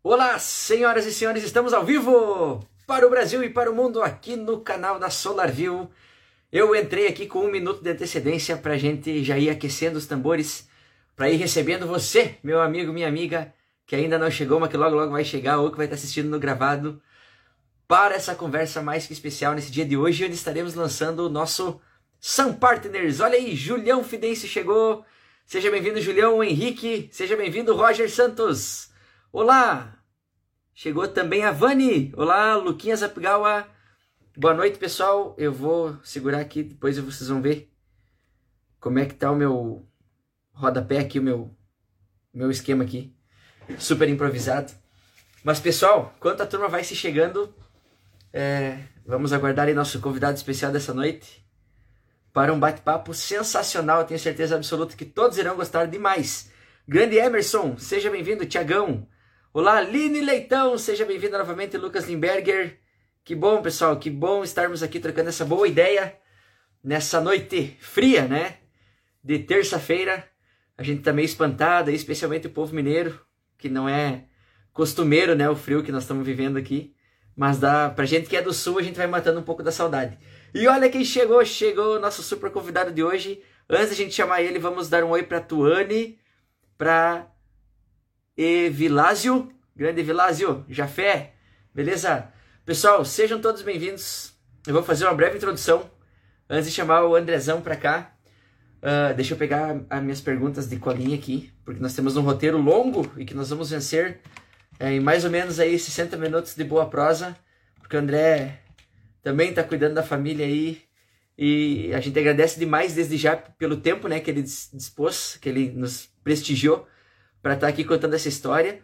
Olá, senhoras e senhores, estamos ao vivo para o Brasil e para o mundo aqui no canal da SolarView. Eu entrei aqui com um minuto de antecedência para a gente já ir aquecendo os tambores, para ir recebendo você, meu amigo, minha amiga, que ainda não chegou, mas que logo logo vai chegar ou que vai estar assistindo no gravado, para essa conversa mais que especial nesse dia de hoje, onde estaremos lançando o nosso Sun Partners. Olha aí, Julião Fidêncio chegou. Seja bem-vindo, Julião Henrique. Seja bem-vindo, Roger Santos. Olá! Chegou também a Vani. Olá, Luquinhas Apigawa. Boa noite, pessoal. Eu vou segurar aqui, depois vocês vão ver como é que tá o meu rodapé aqui, o meu, meu esquema aqui. Super improvisado. Mas, pessoal, enquanto a turma vai se chegando, é, vamos aguardar aí nosso convidado especial dessa noite para um bate-papo sensacional. tenho certeza absoluta que todos irão gostar demais. Grande Emerson, seja bem-vindo. Tiagão, Olá, Aline Leitão, seja bem-vinda novamente, Lucas Limberger. Que bom, pessoal, que bom estarmos aqui trocando essa boa ideia nessa noite fria, né? De terça-feira. A gente tá meio espantado, especialmente o povo mineiro, que não é costumeiro, né? O frio que nós estamos vivendo aqui. Mas dá, pra gente que é do sul, a gente vai matando um pouco da saudade. E olha quem chegou, chegou o nosso super convidado de hoje. Antes de a gente chamar ele, vamos dar um oi pra Tuane, pra e Vilásio, grande Vilásio, Jafé, beleza? Pessoal, sejam todos bem-vindos. Eu vou fazer uma breve introdução antes de chamar o Andrezão para cá. Uh, deixa eu pegar as minhas perguntas de colinha aqui, porque nós temos um roteiro longo e que nós vamos vencer é, em mais ou menos aí 60 minutos de boa prosa, porque o André também está cuidando da família aí e a gente agradece demais desde já pelo tempo né, que ele dispôs, que ele nos prestigiou para estar tá aqui contando essa história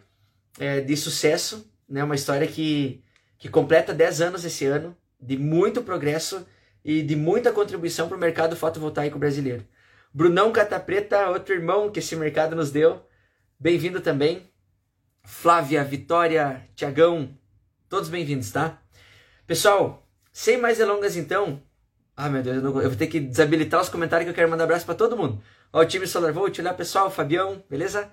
é, de sucesso, né? Uma história que, que completa 10 anos esse ano, de muito progresso e de muita contribuição para o mercado fotovoltaico brasileiro. Brunão Catapreta, outro irmão que esse mercado nos deu, bem-vindo também. Flávia, Vitória, Tiagão, todos bem-vindos, tá? Pessoal, sem mais delongas então, ah meu Deus, eu, não, eu, vou ter que desabilitar os comentários que eu quero mandar abraço para todo mundo. Ó, o time Solar Volt, olá pessoal, Fabião, beleza?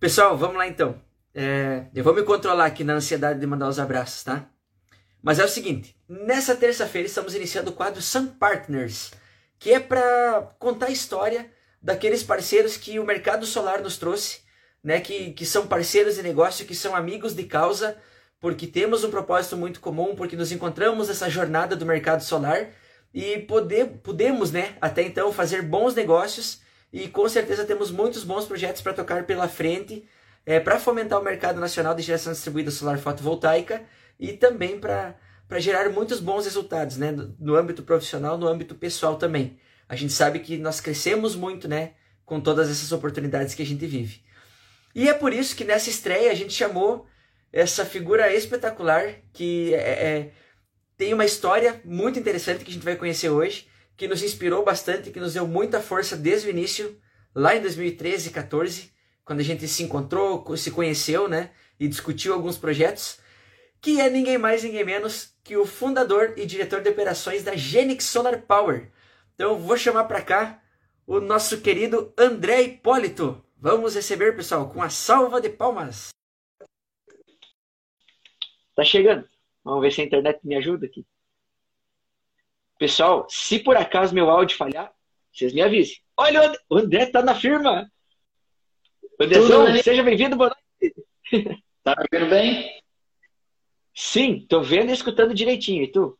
Pessoal, vamos lá então. É, eu vou me controlar aqui na ansiedade de mandar os abraços, tá? Mas é o seguinte, nessa terça-feira estamos iniciando o quadro Sun Partners, que é para contar a história daqueles parceiros que o mercado solar nos trouxe, né? Que, que são parceiros de negócio, que são amigos de causa, porque temos um propósito muito comum, porque nos encontramos nessa jornada do mercado solar e poder, podemos, né, até então fazer bons negócios e com certeza temos muitos bons projetos para tocar pela frente, é, para fomentar o mercado nacional de geração distribuída solar fotovoltaica e também para gerar muitos bons resultados né, no, âmbito profissional, no âmbito pessoal também. A gente sabe que nós crescemos muito né, com todas essas oportunidades que a gente vive. E é por isso que nessa estreia a gente chamou essa figura espetacular que é, é, tem uma história muito interessante que a gente vai conhecer hoje que nos inspirou bastante, que nos deu muita força desde o início, lá em 2013 e 14, quando a gente se encontrou, se conheceu, né, e discutiu alguns projetos, que é ninguém mais, ninguém menos que o fundador e diretor de operações da Genix Solar Power. Então, vou chamar para cá o nosso querido André Hipólito. Vamos receber, pessoal, com a salva de palmas. Tá chegando. Vamos ver se a internet me ajuda aqui. Pessoal, se por acaso meu áudio falhar, vocês me avisem. Olha, o André tá na firma. Andrezão, seja bem-vindo, boa noite. Tá me vendo bem? Sim, tô vendo e escutando direitinho. E tu?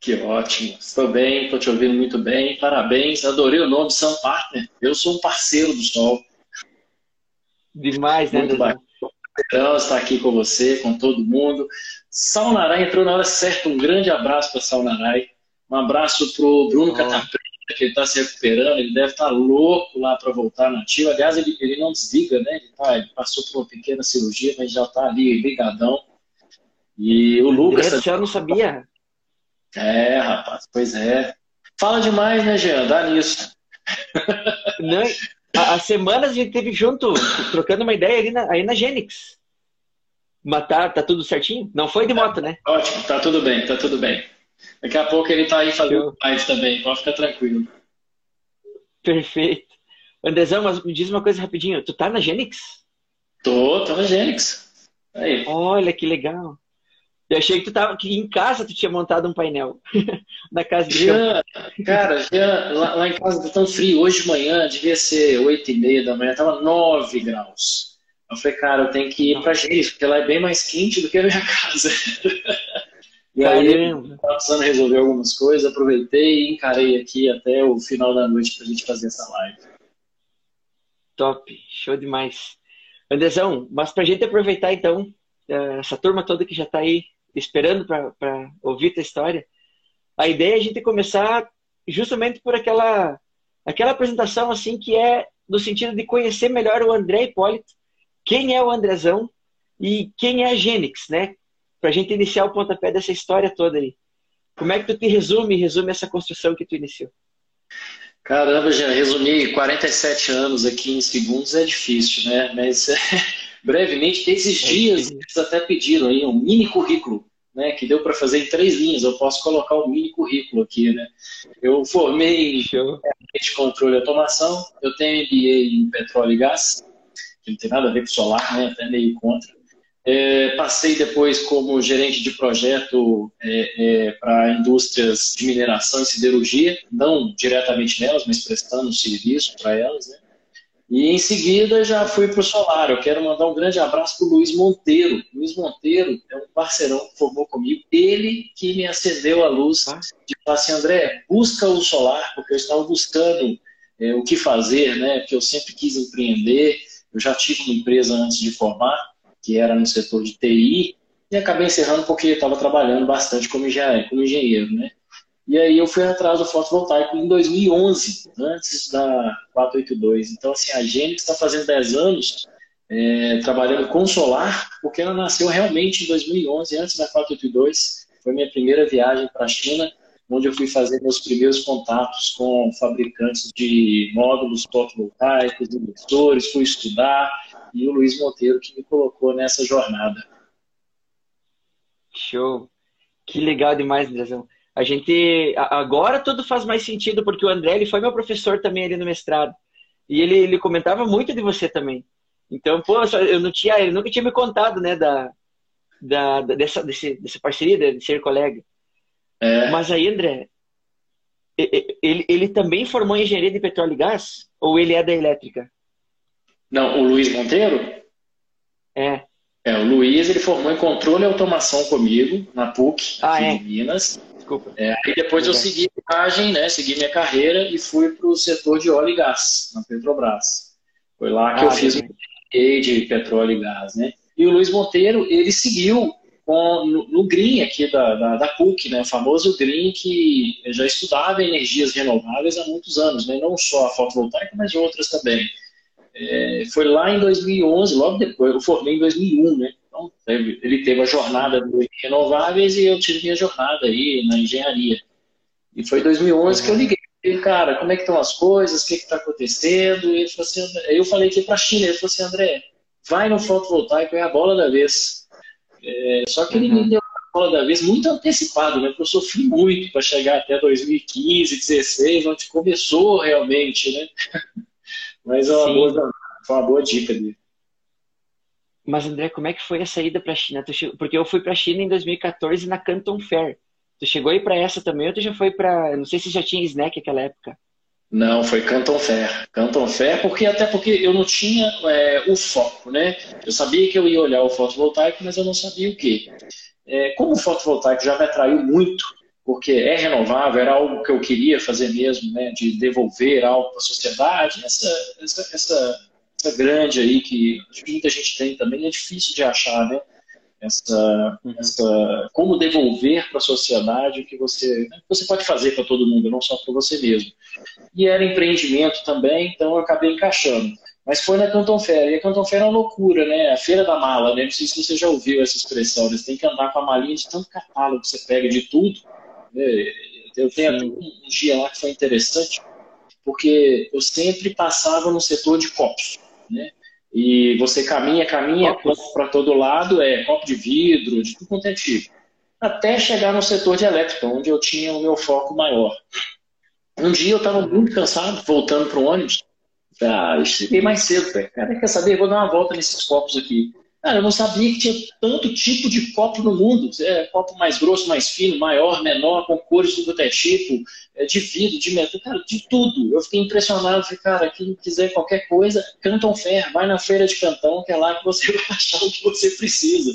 Que ótimo. Estou bem, estou te ouvindo muito bem. Parabéns, adorei o nome Sam Partner. Eu sou um parceiro do Sol. Demais, né, Muito bacana estar aqui com você, com todo mundo. Saunarai entrou na hora certa. Um grande abraço para Saunarai. Um abraço para o Bruno oh. Catapreta, que ele está se recuperando. Ele deve estar tá louco lá para voltar na ativa. Aliás, ele, ele não desliga, né? Ele, tá, ele passou por uma pequena cirurgia, mas já está ali ligadão. E o Lucas. Eu já não sabia. É, rapaz, pois é. Fala demais, né, Jean? Dá nisso. Não, Há, semanas a gente teve junto, trocando uma ideia ali na, aí na Genix. Mas tá, tá tudo certinho? Não foi de moto, né? Ótimo, tá tudo bem, tá tudo bem. Daqui a pouco ele tá aí fazendo mais também, pode ficar tranquilo. Perfeito. Andrezão, mas me diz uma coisa rapidinho, tu tá na Genix? Tô, tô na Gênix. Aí. Olha que legal. Eu achei que tu tava que em casa tu tinha montado um painel na casa de Jean, Cara, Jean, lá, lá, em casa tá tão frio. Hoje de manhã devia ser oito e meia da manhã, tava 9 graus. Eu falei, cara, eu tenho que ir pra Gênesis, porque lá é bem mais quente do que a minha casa. e aí, tava precisando resolver algumas coisas, aproveitei e encarei aqui até o final da noite pra gente fazer essa live. Top, show demais. Andrezão, mas pra gente aproveitar então, eh, essa turma toda que já tá aí esperando para ouvir tua história. A ideia é a gente começar justamente por aquela aquela apresentação assim que é no sentido de conhecer melhor o André Hipólito, quem é o Andrezão e quem é a Gênix, né? Para a gente iniciar o pontapé dessa história toda aí. Como é que tu te resume, resume essa construção que tu iniciou? Caramba, já resumir 47 anos aqui em segundos é difícil, né? Mas brevemente, esses é dias eles até pediram aí um mini currículo, né, que deu para fazer em três linhas. Eu posso colocar o um mini currículo aqui, né? Eu formei em controle e automação, eu tenho MBA em petróleo e gás, que não tem nada a ver com solar, né? Até meio contra. É, passei depois como gerente de projeto é, é, para indústrias de mineração e siderurgia, não diretamente nelas, mas prestando serviço para elas, né? E em seguida já fui para o Solar. Eu quero mandar um grande abraço para o Luiz Monteiro. Luiz Monteiro é um parceirão que formou comigo. Ele que me acendeu a luz de falar assim, André, busca o Solar, porque eu estava buscando é, o que fazer, né? Porque eu sempre quis empreender. Eu já tive uma empresa antes de formar, que era no setor de TI, e acabei encerrando porque estava trabalhando bastante como engenheiro, como engenheiro né? E aí eu fui atrás do fotovoltaico em 2011, antes da 482. Então, assim, a Gênesis está fazendo 10 anos é, trabalhando com solar, porque ela nasceu realmente em 2011, antes da 482. Foi minha primeira viagem para a China, onde eu fui fazer meus primeiros contatos com fabricantes de módulos fotovoltaicos, inversores, fui estudar, e o Luiz Monteiro que me colocou nessa jornada. Show! Que legal demais, Andrezão. A gente agora tudo faz mais sentido porque o André ele foi meu professor também ali no mestrado e ele, ele comentava muito de você também. Então, pô, eu não tinha, ele nunca tinha me contado, né, da, da, dessa, desse, dessa parceria de ser colega. É. Mas aí, André, ele, ele também formou em engenharia de petróleo e gás ou ele é da elétrica? Não, o Luiz Monteiro? É. É, o Luiz ele formou em controle e automação comigo na PUC, ah, aqui é. em Minas. Desculpa. É, aí depois eu segui a viagem, né, segui minha carreira e fui para o setor de óleo e gás, na Petrobras. Foi lá que ah, eu fiz o de petróleo e gás, né? E o Luiz Monteiro, ele seguiu com, no, no Green aqui da, da, da, PUC, né, o famoso Green que já estudava energias renováveis há muitos anos, né, não só a fotovoltaica, mas outras também. É, foi lá em 2011, logo depois, eu formei em 2001, né? Então, ele teve a jornada de renováveis e eu tive minha jornada aí na engenharia. E foi em 2011 uhum. que eu liguei. Falei, cara, como é que estão as coisas? O que está acontecendo? E ele falou assim, eu falei aqui para a China, ele falou assim, André, vai no fotovoltaico, é a bola da vez. É, só que ele uhum. me deu a bola da vez muito antecipado, né? Porque eu sofri muito para chegar até 2015, 2016, onde começou realmente, né? Mas é uma boa, foi uma boa dica dele. Mas, André, como é que foi a saída para a China? Porque eu fui para a China em 2014 na Canton Fair. Tu chegou aí para essa também ou tu já foi para. Não sei se já tinha snack naquela época. Não, foi Canton Fair. Canton Fair, porque até porque eu não tinha é, o foco, né? Eu sabia que eu ia olhar o fotovoltaico, mas eu não sabia o quê. É, como o fotovoltaico já me atraiu muito, porque é renovável, era algo que eu queria fazer mesmo, né? De devolver algo para a sociedade, essa, essa, essa essa grande aí que muita gente tem também, é difícil de achar, né? Essa, uhum. essa como devolver para a sociedade o que você, né, você pode fazer para todo mundo, não só para você mesmo. E era empreendimento também, então eu acabei encaixando. Mas foi na Canton Fair, e a Canton Fair é uma loucura, né? A feira da mala, né? Não sei se você já ouviu essa expressão, né? Você tem que andar com a malinha de tanto catálogo que você pega de tudo. Né? Eu tenho até um dia lá que foi interessante, porque eu sempre passava no setor de copos né? E você caminha, caminha, copo para todo lado, é copo de vidro, de tudo quanto é tipo. Até chegar no setor de elétrica, onde eu tinha o meu foco maior. Um dia eu estava muito cansado, voltando para o ônibus, Ah, eu cheguei mais cedo, cara. Quer saber? Vou dar uma volta nesses copos aqui. Cara, eu não sabia que tinha tanto tipo de copo no mundo. É, copo mais grosso, mais fino, maior, menor, com cores do até tipo, é, de vidro, de metal, cara, de tudo. Eu fiquei impressionado. Falei, cara, quem quiser qualquer coisa, Canton Fair, vai na feira de Cantão, que é lá que você vai achar o que você precisa.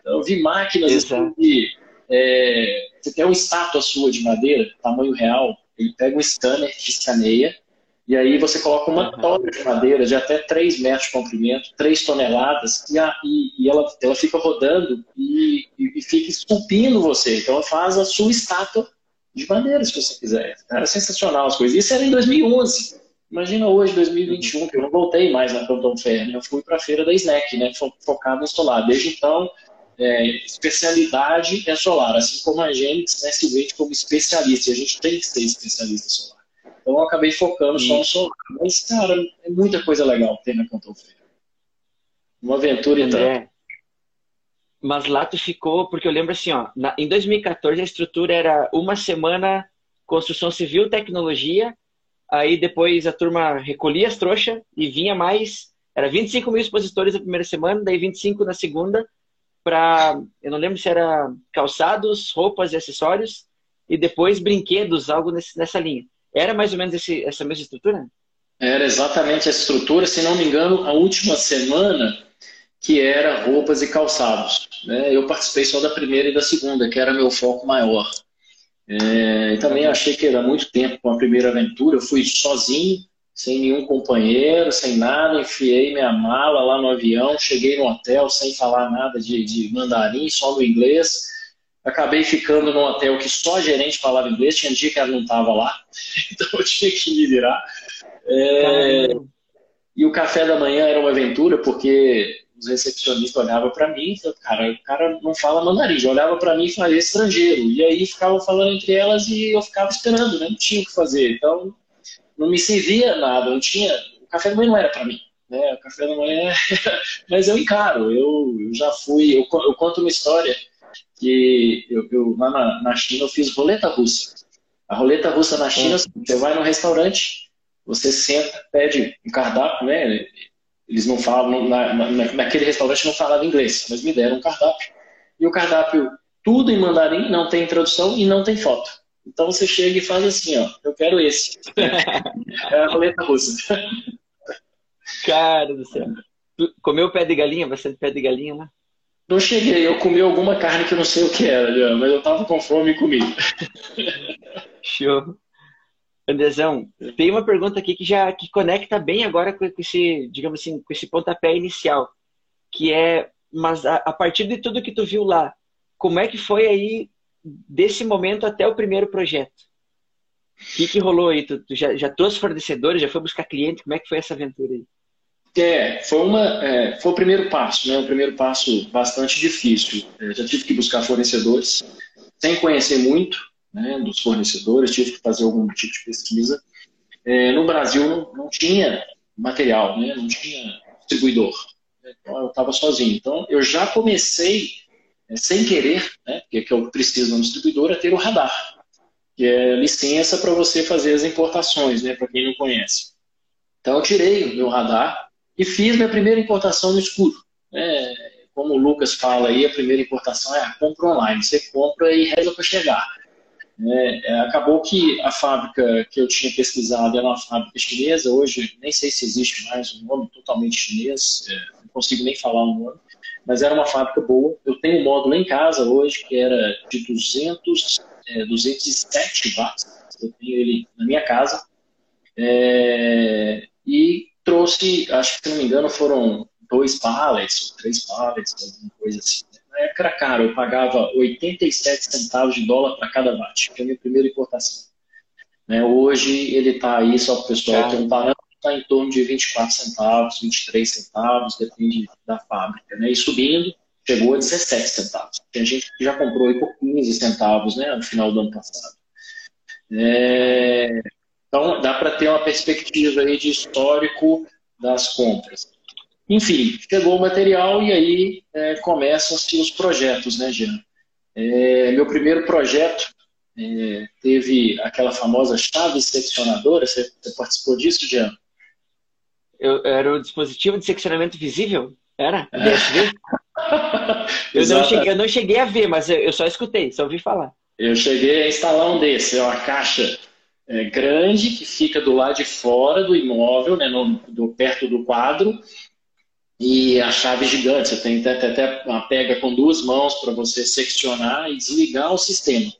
Então, eu vi máquinas assim, de, é, você tem uma estátua sua de madeira, tamanho real, ele pega um scanner que escaneia, e aí você coloca uma tora de madeira de até 3 metros de comprimento, 3 toneladas, e, a, e, e ela, ela fica rodando e, e, e, fica esculpindo você. Então ela faz a sua estátua de madeira, se você quiser. Era sensacional as coisas. Isso era em 2011. Imagina hoje, 2021, que eu não voltei mais na Canton Fair, né? eu fui para a feira da Snack, né? focado em solar. Desde então, é, especialidade é solar, assim como a gente né, se vende como especialista. A gente tem que ser especialista solar. Então eu acabei focando só no solar. Mas, cara, é muita coisa legal tem na Canton Fair. Uma aventura, então. É. Mas lá tu ficou, porque eu lembro assim, ó, na, em 2014 a estrutura era uma semana construção civil, tecnologia, aí depois a turma recolhia as trouxas e vinha mais, era 25 mil expositores na primeira semana, daí 25 na segunda, para, eu não lembro se era calçados, roupas e acessórios, e depois brinquedos, algo nesse, nessa linha. Era mais ou menos esse, essa mesma estrutura? Era exatamente a estrutura, se não me engano, a última semana que era roupas e calçados. Né? Eu participei só da primeira e da segunda, que era meu foco maior. É, e também achei que era muito tempo com a primeira aventura. Eu fui sozinho, sem nenhum companheiro, sem nada, enfiei minha mala lá no avião, cheguei no hotel sem falar nada de, de mandarim, só no inglês. Acabei ficando num hotel que só a gerente falava inglês, tinha dia que ela não estava lá, então eu tinha que me virar. É... E o café da manhã era uma aventura, porque os recepcionistas olhavam para mim cara, o cara não fala mandarim, já olhava para mim e falava estrangeiro. E aí ficavam falando entre elas e eu ficava esperando, né? não tinha o que fazer. Então não me servia nada, não tinha. O café da manhã não era para mim. Né? O café da manhã. Mas eu encaro, eu, eu já fui. Eu, eu, conto uma história que eu, eu lá na, na, China eu fiz roleta russa. A roleta russa na China, hum. você vai no restaurante, você senta, pede um cardápio, né? Eles não falam, na, na, naquele restaurante não falava inglês, mas me deram um cardápio. E o cardápio, tudo em mandarim, não tem tradução e não tem foto. Então você chega e faz assim, ó, eu quero esse. é a roleta russa. Cara do céu. Tu comeu pé de galinha? Você pé de galinha lá? Não cheguei, eu comi alguma carne que eu não sei o que era, mas eu tava com fome e comi. Show. Andrezão, tem uma pergunta aqui que já que conecta bem agora com esse, digamos assim, com esse pontapé inicial, que é, mas a, a partir de tudo que tu viu lá, como é que foi aí desse momento até o primeiro projeto? O que, que rolou aí? Tu, tu já, já trouxe fornecedores, já foi buscar cliente? Como é que foi essa aventura aí? É, foi, uma, é, foi o primeiro passo, né? O primeiro passo bastante difícil. É, já tive que buscar fornecedores, sem conhecer muito né, dos fornecedores, tive que fazer algum tipo de pesquisa. É, no Brasil não, não, tinha material, né? Não tinha distribuidor. Então eu estava sozinho. Então eu já comecei é, sem querer, né, porque é que eu preciso no distribuidor, é ter o radar, que é licença para você fazer as importações, né, para quem não conhece. Então eu tirei o meu radar e fiz minha primeira importação no escuro. É, como o Lucas fala aí, a primeira importação é a compra online. Você compra e reza para chegar. É, é, acabou que a fábrica que eu tinha pesquisado era uma fábrica chinesa, hoje nem sei se existe mais um nome totalmente chinês, é, não consigo nem falar o nome mas era uma fábrica boa. Eu tenho um módulo em casa hoje que era de 200, é, 207 watts. Eu tenho ele na minha casa. É, e trouxe, acho que se não me engano, foram dois pallets, ou três pallets, alguma coisa assim. Na época era caro, eu pagava 87 centavos de dólar para cada watt, que foi a minha primeira importação. Né, hoje ele está aí, só para o pessoal parâmetro, está em torno de 24 centavos, 23 centavos, depende da fábrica. Né? E subindo, chegou a 17 centavos. Tem gente que já comprou aí por 15 centavos né, no final do ano passado. É... Então, dá para ter uma perspectiva aí de histórico das compras. Enfim, chegou o material e aí é, começam-se os projetos, né, Jean? É, meu primeiro projeto é, teve aquela famosa chave seccionadora, você, você participou disso, Jean? Eu, era o dispositivo de seccionamento visível? Era? DSV? eu, não cheguei, eu não cheguei a ver, mas eu só escutei, só ouvi falar. Eu cheguei a instalar um desse, é uma caixa é, grande que fica do lado de fora do imóvel, né, no, do, perto do quadro, e a chave gigante. Você tem até, até uma pega com duas mãos para você seccionar e desligar o sistema.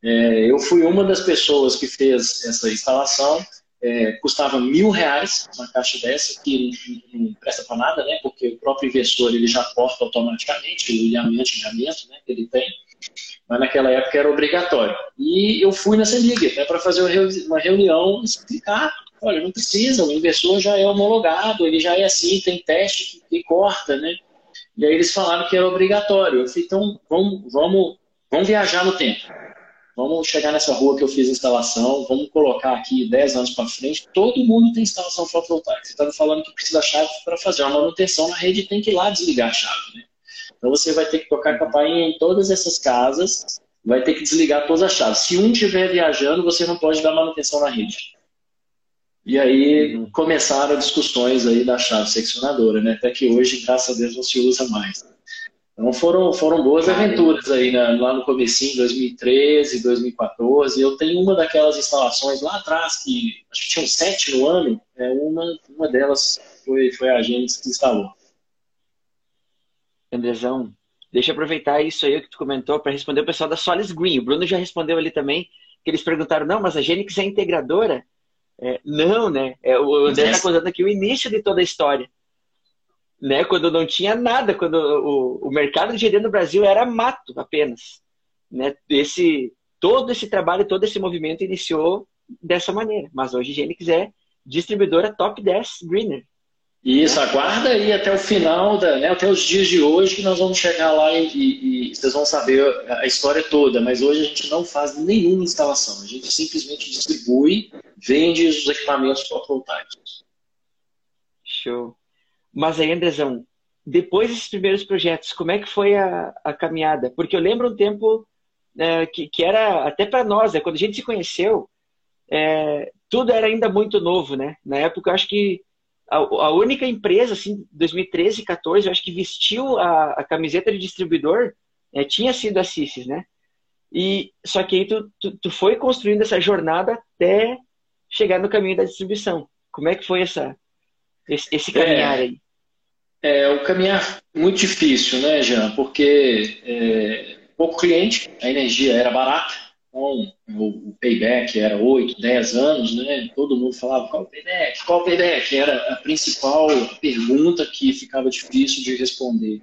É, eu fui uma das pessoas que fez essa instalação. É, custava mil reais uma caixa dessa, que não, não presta para nada, né? Porque o próprio investidor ele já corta automaticamente o ilhamento, ilhamento né, que ele tem mas naquela época era obrigatório. E eu fui nessa liga até para fazer uma reunião explicar, olha, não precisa, o investidor já é homologado, ele já é assim, tem teste que, corta, né? E aí eles falaram que era obrigatório. Eu falei, então vamos, vamos, vamos viajar no tempo. Vamos chegar nessa rua que eu fiz a instalação, vamos colocar aqui 10 anos para frente. Todo mundo tem instalação fotovoltaica. Você estava falando que precisa chave para fazer uma manutenção na rede, tem que ir lá desligar a chave. Né? Então você vai ter que tocar campainha em todas essas casas, vai ter que desligar todas as chaves. Se um estiver viajando, você não pode dar manutenção na rede. E aí uhum. começaram discussões aí da chave seccionadora, né? Até que hoje, graças a Deus, não se usa mais. Então foram, foram boas aventuras aí né? lá no comecinho, 2013, 2014. Eu tenho uma daquelas instalações lá atrás, que acho que tinham sete no ano, é, uma, uma delas foi, foi a gente que instalou. Andrezão, deixa eu aproveitar isso aí que tu comentou para responder o pessoal da Solis Green. O Bruno já respondeu ali também, que eles perguntaram, não, mas a Genix é integradora? É, não, né? É, o André está contando aqui o início de toda a história. Né? Quando não tinha nada, quando o, o mercado de GD no Brasil era mato apenas. Né? Esse, todo esse trabalho, todo esse movimento iniciou dessa maneira. Mas hoje a Genix é distribuidora top 10 Greener. Isso, aguarda aí até o final, da, né, até os dias de hoje, que nós vamos chegar lá e, e, e, vocês vão saber a história toda. Mas hoje a gente não faz nenhuma instalação, a gente simplesmente distribui, vende os equipamentos fotovoltaicos. Show. Mas aí, Andrezão, depois desses primeiros projetos, como é que foi a, a caminhada? Porque eu lembro um tempo é, que, que era, até para nós, né, quando a gente se conheceu, é, tudo era ainda muito novo, né? Na época, eu acho que a, a, única empresa, assim, 2013 e 14, eu acho que vestiu a, a camiseta de distribuidor é, tinha sido a Cissis, né? E, só que aí tu, tu, tu, foi construindo essa jornada até chegar no caminho da distribuição. Como é que foi essa, esse, esse caminhar é, aí? É, o caminhar muito difícil, né, Jean? Porque é, pouco cliente, a energia era barata, então, o, payback era 8, 10 anos, né? Todo mundo falava qual o payback, qual o payback? Era a principal pergunta que ficava difícil de responder.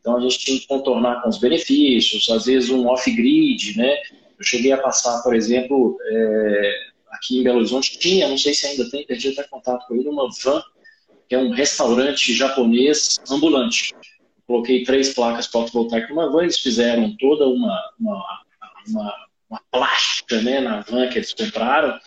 Então a gente tinha que contornar com os benefícios, às vezes um off-grid, né? Eu cheguei a passar, por exemplo, é, aqui em Belo Horizonte, tinha, não sei se ainda tem, perdi até contato com ele, uma van, que é um restaurante japonês ambulante. Coloquei três placas fotovoltaicas numa van, eles fizeram toda uma, uma, uma uma plástica né, na van que eles compraram,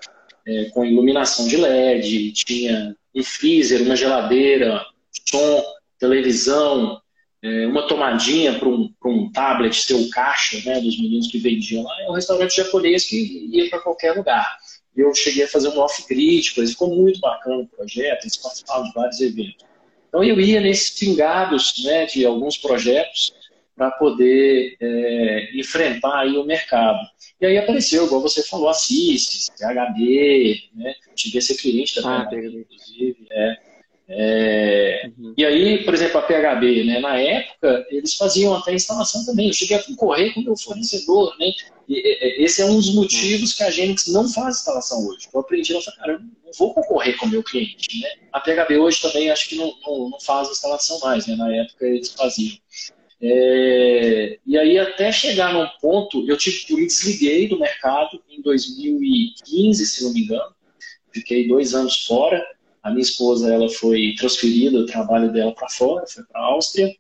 é, com iluminação de LED, tinha um freezer, uma geladeira, som, televisão, é, uma tomadinha para um, um tablet ser o caixa né, dos meninos que vendiam lá. É um restaurante japonês que ia para qualquer lugar. Eu cheguei a fazer um off-grid, ficou muito bacana o projeto, eles participavam de vários eventos. Então eu ia nesses pingados né, de alguns projetos para poder é, enfrentar aí o mercado. E aí apareceu, igual você falou, a CIS, PHB, né? Cheguei a ser cliente da ah, PHB, inclusive. É. É, uhum. E aí, por exemplo, a PHB, né, na época, eles faziam até instalação também. Eu cheguei a concorrer com o meu fornecedor. Né? E, esse é um dos motivos que a Genix não faz instalação hoje. Eu aprendi, eu falei, cara, eu não vou concorrer com o meu cliente. Né? A PHB hoje também acho que não, não, não faz instalação mais. Né? Na época eles faziam. É, e aí, até chegar num ponto, eu, tive, eu me desliguei do mercado em 2015, se não me engano. Fiquei dois anos fora. A minha esposa ela foi transferida, o trabalho dela para fora, foi para a Áustria.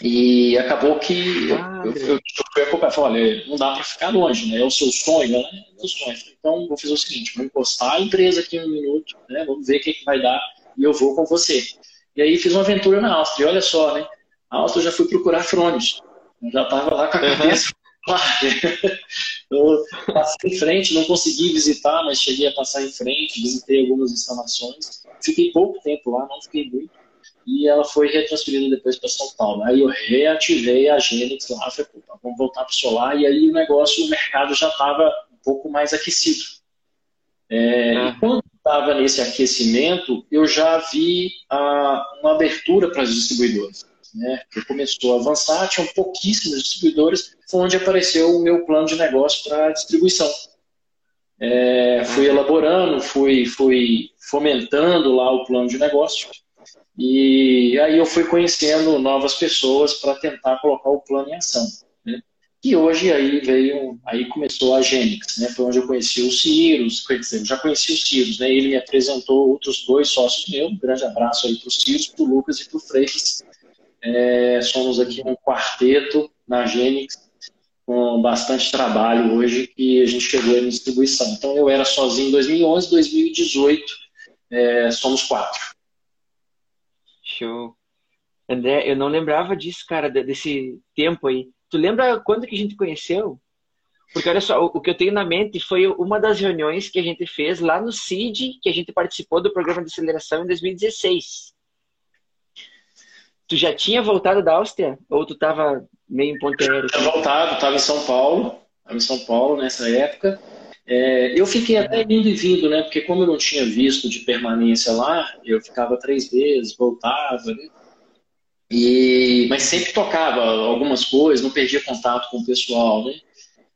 E acabou que ah, eu, eu, eu, fui acompanhar, falei, olha, não dá para ficar longe, né? É o seu sonho, né? É o meu sonho. Então, vou fazer o seguinte, vou encostar a empresa aqui um minuto, né? Vamos ver o que, que vai dar e eu vou com você. E aí fiz uma aventura na Áustria. E olha só, né? A Áustria já fui procurar Frônios. Eu já estava lá com a cabeça eu passei em frente, não consegui visitar, mas cheguei a passar em frente, visitei algumas instalações. Fiquei pouco tempo lá, não fiquei muito. E ela foi retransferida depois para São Paulo. Aí eu reativei a Gênix lá, falei, vamos voltar para o solar. E aí o negócio, o mercado já estava um pouco mais aquecido. É, ah. E quando estava nesse aquecimento, eu já vi a, uma abertura para as distribuidoras né, que começou a avançar, tinham pouquíssimos distribuidores, foi onde apareceu o meu plano de negócio para distribuição. É, fui elaborando, fui, fui fomentando lá o plano de negócio e aí eu fui conhecendo novas pessoas para tentar colocar o plano em ação. Né? E hoje aí veio, aí começou a Gênix, né? Foi onde eu conheci o Círios, quer dizer, já conheci os Círios, né? Ele me apresentou outros dois sócios meus, um grande abraço aí para os Círios, para o Lucas e para o Freitas, é, somos aqui um quarteto na Gênix, com bastante trabalho hoje, que a gente chegou em distribuição. Então, eu era sozinho em 2011, 2018, é, somos quatro. Show. André, eu não lembrava disso, cara, desse tempo aí. Tu lembra quando que a gente conheceu? Porque olha só, o que eu tenho na mente foi uma das reuniões que a gente fez lá no CID, que a gente participou do programa de aceleração em 2016. Tu já tinha voltado da Áustria? Ou tu estava meio em Ponte Aérea? Tinha voltado, estava em São Paulo. Estava em São Paulo nessa época. É, eu fiquei até indo e vindo, né? Porque como eu não tinha visto de permanência lá, eu ficava três vezes, voltava, né? E, mas sempre tocava algumas coisas, não perdia contato com o pessoal, né?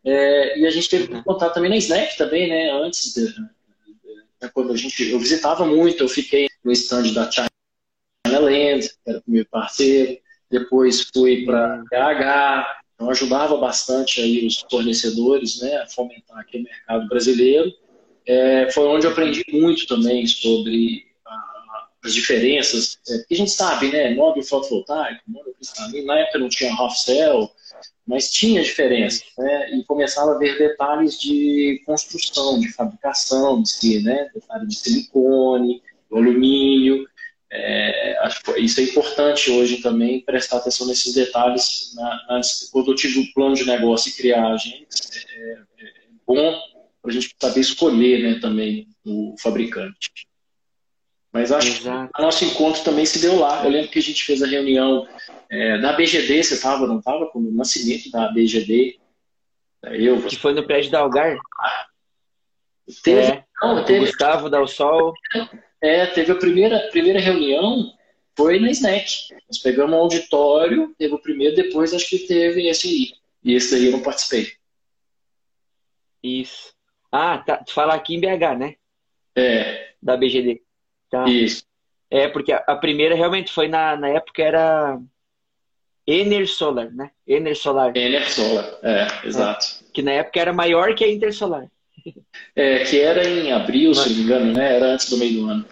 É, e a gente teve contato também na Snap também, né? Antes de, quando a gente eu visitava muito, eu fiquei no stand da China Land, que era meu parceiro, depois fui para PH, então ajudava bastante aí os fornecedores né, a fomentar aqui o mercado brasileiro. É, foi onde eu aprendi muito também sobre a, as diferenças, é, porque a gente sabe, né, módulo fotovoltaico, módulo cristalino, na época não tinha half cell, mas tinha diferença, né, e começava a ver detalhes de construção, de fabricação de si, né, detalhes de silicone, alumínio, isso é importante hoje também, prestar atenção nesses detalhes. Na, na, quando eu tive o plano de negócio e criar a agência, é, é, é bom para a gente saber escolher né, também o fabricante. Mas acho Exato. que o nosso encontro também se deu lá. Eu lembro que a gente fez a reunião é, na BGD, você estava, não estava? Com o nascimento da BGD. Eu, você... Que foi no prédio da Algar? Teve, é, não, teve... O Gustavo o sol. É, teve a primeira, primeira reunião, foi na Snack. Nós pegamos um auditório, teve o primeiro, depois acho que teve esse aí. E esse aí eu não participei. Isso. Ah, tá. Tu fala aqui em BH, né? É. Da BGD. Tá. Isso. É, porque a, primeira realmente foi na, na época era Ener Solar, né? Ener Solar. Ener Solar, é, exato. É, que na época era maior que a Intersolar. É, que era em abril, Mas... se não me engano, né? Era antes do meio do ano.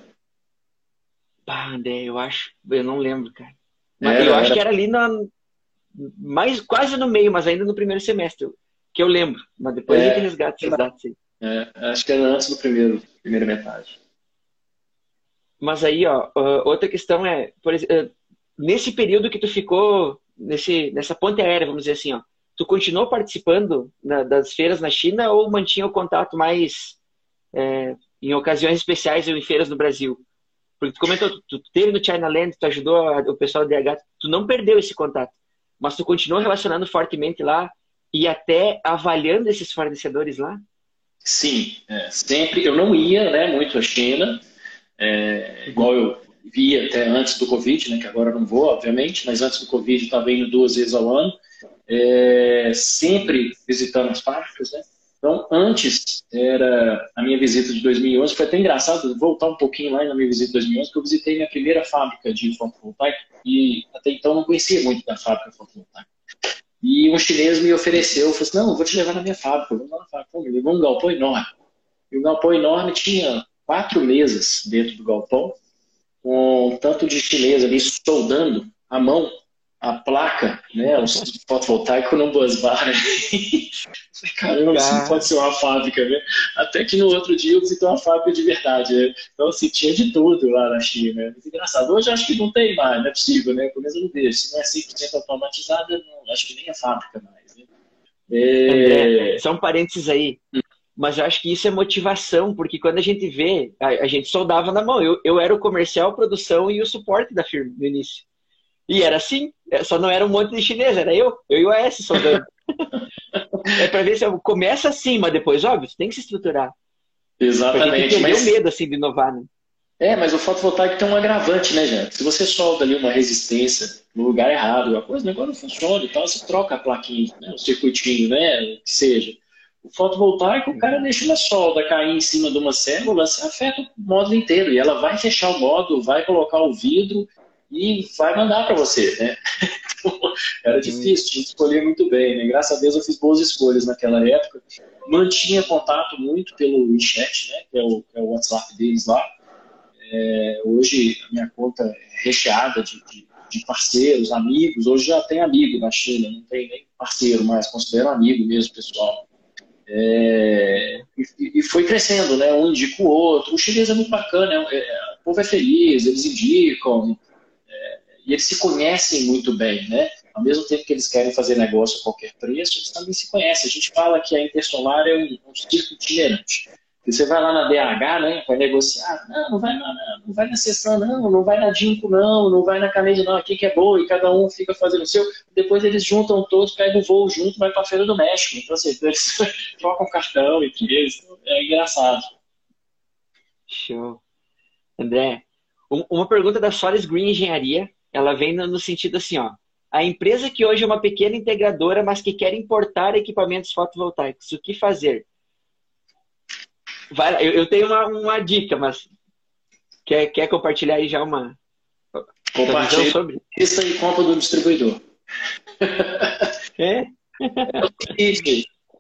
Pá, André, eu acho. Eu não lembro, cara. Mas era, eu acho era... que era ali na. Mais, quase no meio, mas ainda no primeiro semestre. Que eu lembro. Mas depois é, a gente resgata esses dados aí. É, acho que era antes do primeiro, primeira metade. Mas aí, ó, outra questão é, por exemplo, nesse período que tu ficou nesse, nessa ponte aérea, vamos dizer assim, ó, tu continuou participando na, das feiras na China ou mantinha o contato mais é, em ocasiões especiais ou em feiras no Brasil? Porque tu comentou, tu, tu teve no China Land, tu ajudou o pessoal do DH, tu não perdeu esse contato, mas tu continuou relacionando fortemente lá e até avaliando esses fornecedores lá? Sim, é, sempre. Eu não ia né, muito à China, é, igual eu via até antes do Covid, né, que agora não vou, obviamente, mas antes do Covid estava indo duas vezes ao ano é, sempre visitando as fábricas, né? Então, antes, era a minha visita de 2011, foi até engraçado voltar um pouquinho lá na minha visita de 2011, porque eu visitei minha primeira fábrica de fotovoltaico e até então não conhecia muito da fábrica fotovoltaica. E um chinês me ofereceu, falou assim, não, vou te levar na minha fábrica, vamos lá na fábrica. me levou um galpão enorme. E o galpão enorme tinha quatro mesas dentro do galpão, com um tanto de chinês ali soldando à mão a placa, né, o fotovoltaico no busbar. Né? Caramba, isso não pode ser uma fábrica, né? Até que no outro dia eu visitei uma fábrica de verdade, né? Então, assim, tinha de tudo lá na China. Muito engraçado. Hoje acho que não tem mais, não é possível, né? Pelo menos eu não vejo. Se não é 100% automatizada, não, acho que nem é fábrica mais, né? É... André, só um parênteses aí. Mas eu acho que isso é motivação, porque quando a gente vê, a, a gente soldava na mão. Eu, eu era o comercial, produção e o suporte da firma no início. E era assim, é, só não era um monte de chinês, era eu, eu e o AS soldando. é para ver se eu começa assim, mas depois, óbvio, você tem que se estruturar. Exatamente. Porque mas... medo assim de inovar, né? É, mas o fotovoltaico tem um agravante, né, gente? Se você solda ali uma resistência no lugar errado, a coisa, o negócio não funciona e tal, você troca a plaquinha, né, o circuitinho, né, o que seja. O fotovoltaico, o cara deixa uma solda cair em cima de uma célula, você afeta o módulo inteiro. E ela vai fechar o módulo, vai colocar o vidro e vai mandar para você, né? Então, era difícil, tinha que escolher muito bem, né? Graças a Deus eu fiz boas escolhas naquela época. Mantinha contato muito pelo chat, né? Que é o, que é o WhatsApp deles lá. É, hoje a minha conta é recheada de, de, de, parceiros, amigos. Hoje já tem amigo na China, não tem nem parceiro mais, considero amigo mesmo, pessoal. É, e, e, foi crescendo, né? Um indica o outro. O chinês é muito bacana, é, é, o povo é feliz, eles indicam, e eles se conhecem muito bem, né? Ao mesmo tempo que eles querem fazer negócio a qualquer preço, eles também se conhecem. A gente fala que a Intersolar é um, um circo itinerante. Você vai lá na DH, né, vai negociar, não, não vai na, não vai na sessão, não, não vai na Dinco, não, não vai na Canede, não, aqui que é boa, e cada um fica fazendo o seu. Depois eles juntam todos, pegam o voo junto, vai para a Feira do México. Então, assim, eles trocam cartão entre eles. É engraçado. Show. André, uma pergunta da Solis Green Engenharia ela vem no sentido assim, ó. A empresa que hoje é uma pequena integradora, mas que quer importar equipamentos fotovoltaicos, o que fazer? Vai, eu, eu tenho uma, uma, dica, mas quer, quer compartilhar aí já uma Compartilha sobre isso e compra do distribuidor. É?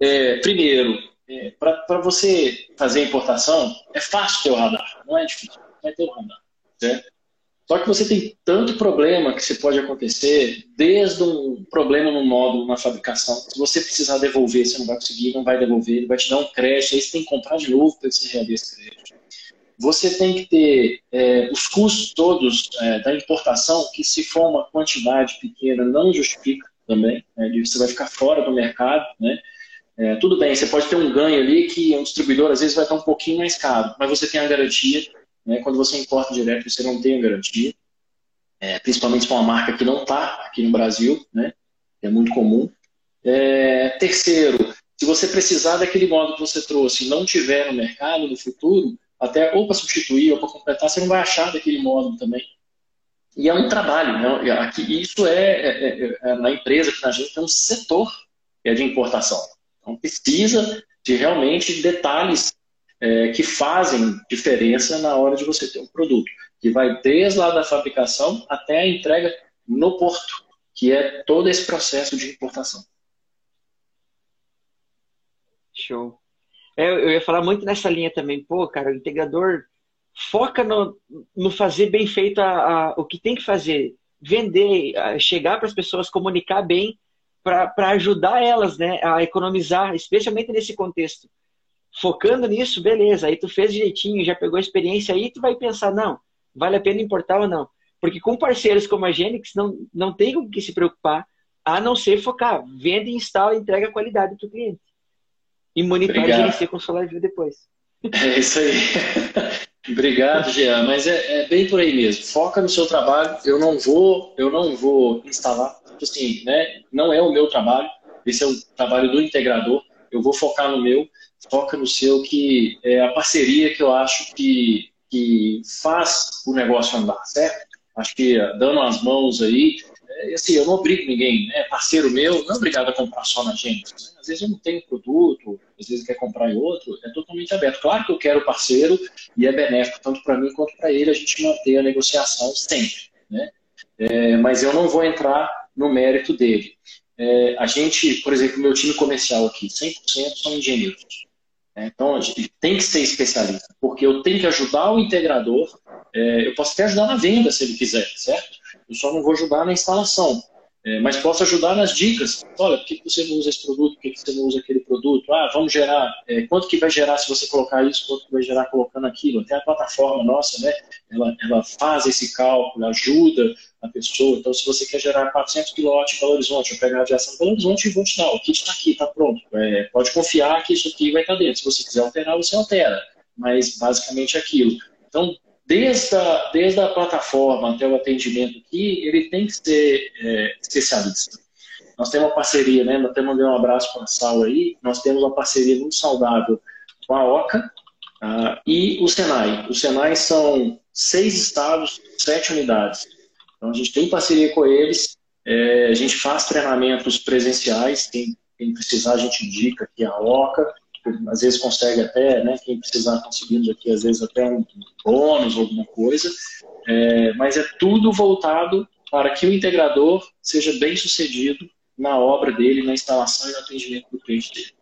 é primeiro, é, para você fazer a importação, é fácil ter o radar, não é difícil. Vai ter o radar, certo? Só que você tem tanto problema que você pode acontecer, desde um problema no módulo, na fabricação. Se você precisar devolver, você não vai conseguir, não vai devolver, ele vai te dar um crédito, aí você tem que comprar de novo para você reaver esse crédito. Você tem que ter é, os custos todos é, da importação, que se for uma quantidade pequena, não justifica também, né, você vai ficar fora do mercado, né? É, tudo bem, você pode ter um ganho ali que um distribuidor às vezes vai estar um pouquinho mais caro, mas você tem a garantia né? Quando você importa direto, você não tem a garantia, é, principalmente para uma marca que não está aqui no Brasil, né? é muito comum. É, terceiro, se você precisar daquele módulo que você trouxe e não tiver no mercado no futuro, até ou para substituir ou para completar, você não vai achar daquele módulo também. E é um trabalho, né? Aqui, isso é, é, é, é na empresa que a gente tem um setor é de importação. Então precisa de realmente detalhes é, que fazem diferença na hora de você ter um produto, que vai desde lá da fabricação até a entrega no porto, que é todo esse processo de importação. Show. É, eu ia falar muito nessa linha também. Pô, cara, o integrador foca no, no fazer bem feito a, a, o que tem que fazer. Vender, chegar para as pessoas, comunicar bem para ajudar elas né, a economizar, especialmente nesse contexto focando nisso, beleza. Aí tu fez direitinho, já pegou a experiência aí, tu vai pensar, não, vale a pena importar ou não. Porque com parceiros como a Genix, não, não tem com que se preocupar, a não ser focar. Vende, instala, entrega a qualidade para o cliente. E monitora e gerencia com o SolarView depois. É isso aí. Obrigado, Jean. Mas é, é, bem por aí mesmo. Foca no seu trabalho. Eu não vou, eu não vou instalar. Tipo assim, né? Não é o meu trabalho. Esse é o trabalho do integrador. Eu vou focar no meu foca no seu, que é a parceria que eu acho que, que faz o negócio andar, certo? Acho que dando as mãos aí, é, assim, eu não obrigo ninguém, né? Parceiro meu, não é obrigado a comprar só na gente. Né? Às vezes eu não tenho produto, às vezes quer comprar em outro, é totalmente aberto. Claro que eu quero parceiro e é benéfico tanto para mim quanto para ele a gente manter a negociação sempre, né? É, mas eu não vou entrar no mérito dele. É, a gente, por exemplo, meu time comercial aqui, 100% são engenheiros. É, então, a gente tem que ser especialista, porque eu tenho que ajudar o integrador. É, eu posso até ajudar na venda, se ele quiser, certo? Eu só não vou ajudar na instalação. É, mas posso ajudar nas dicas. Olha, por que você não usa esse produto? Por que você não usa aquele produto? Ah, vamos gerar. É, quanto que vai gerar se você colocar isso? Quanto que vai gerar colocando aquilo? Até a plataforma nossa, né? Ela, ela faz esse cálculo, ajuda a pessoa. Então, se você quer gerar 400 kW em Belo Horizonte, eu pegar a aviação em Belo Horizonte e vou te dar. O kit está aqui, está pronto. É, pode confiar que isso aqui vai estar dentro. Se você quiser alterar, você altera. Mas, basicamente, é aquilo. Então, desde a, desde a plataforma até o atendimento aqui, ele tem que ser é, especialista. Nós temos uma parceria, né? Até mandei um abraço para a Sal aí. Nós temos uma parceria muito saudável com a OCA uh, e o Senai. O Senai são seis estados, sete unidades. Então a gente tem parceria com eles. É, a gente faz treinamentos presenciais. Quem, quem precisar, a gente indica aqui a OCA às vezes consegue até, né, quem precisar conseguindo aqui, às vezes até um bônus, alguma coisa, é, mas é tudo voltado para que o integrador seja bem sucedido na obra dele, na instalação e no atendimento do cliente dele.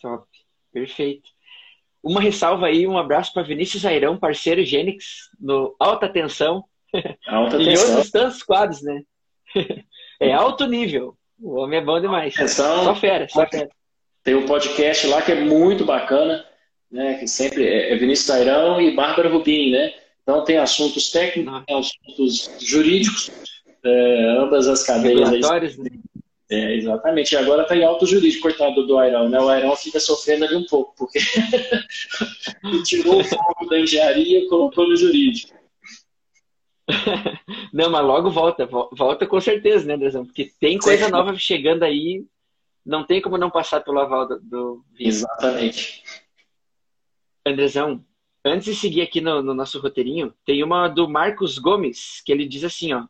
Top, perfeito. Uma ressalva aí, um abraço para Vinícius Airão, parceiro Gênix, no Alta Tensão. Alta e Tensão. outros tantos quadros, né? é alto nível. O homem é bom demais. Tensão, só fera, só fera. Tem um podcast lá que é muito bacana, né? Que sempre é, é Vinícius Tairão e Bárbara Rubim, né? Então tem assuntos técnicos, tem assuntos jurídicos, é, ambas as cadeias. Aí, né? É, exatamente. E agora está em alto jurídico, coitado do Airão, né? O Airão fica sofrendo ali um pouco, porque tirou o foco da engenharia e colocou no jurídico. Não, mas logo volta, volta com certeza, né, Andrezão? Porque tem coisa nova chegando aí não tem como não passar pelo aval do, do Exatamente. Andrezão, antes de seguir aqui no, no, nosso roteirinho, tem uma do Marcos Gomes, que ele diz assim, ó.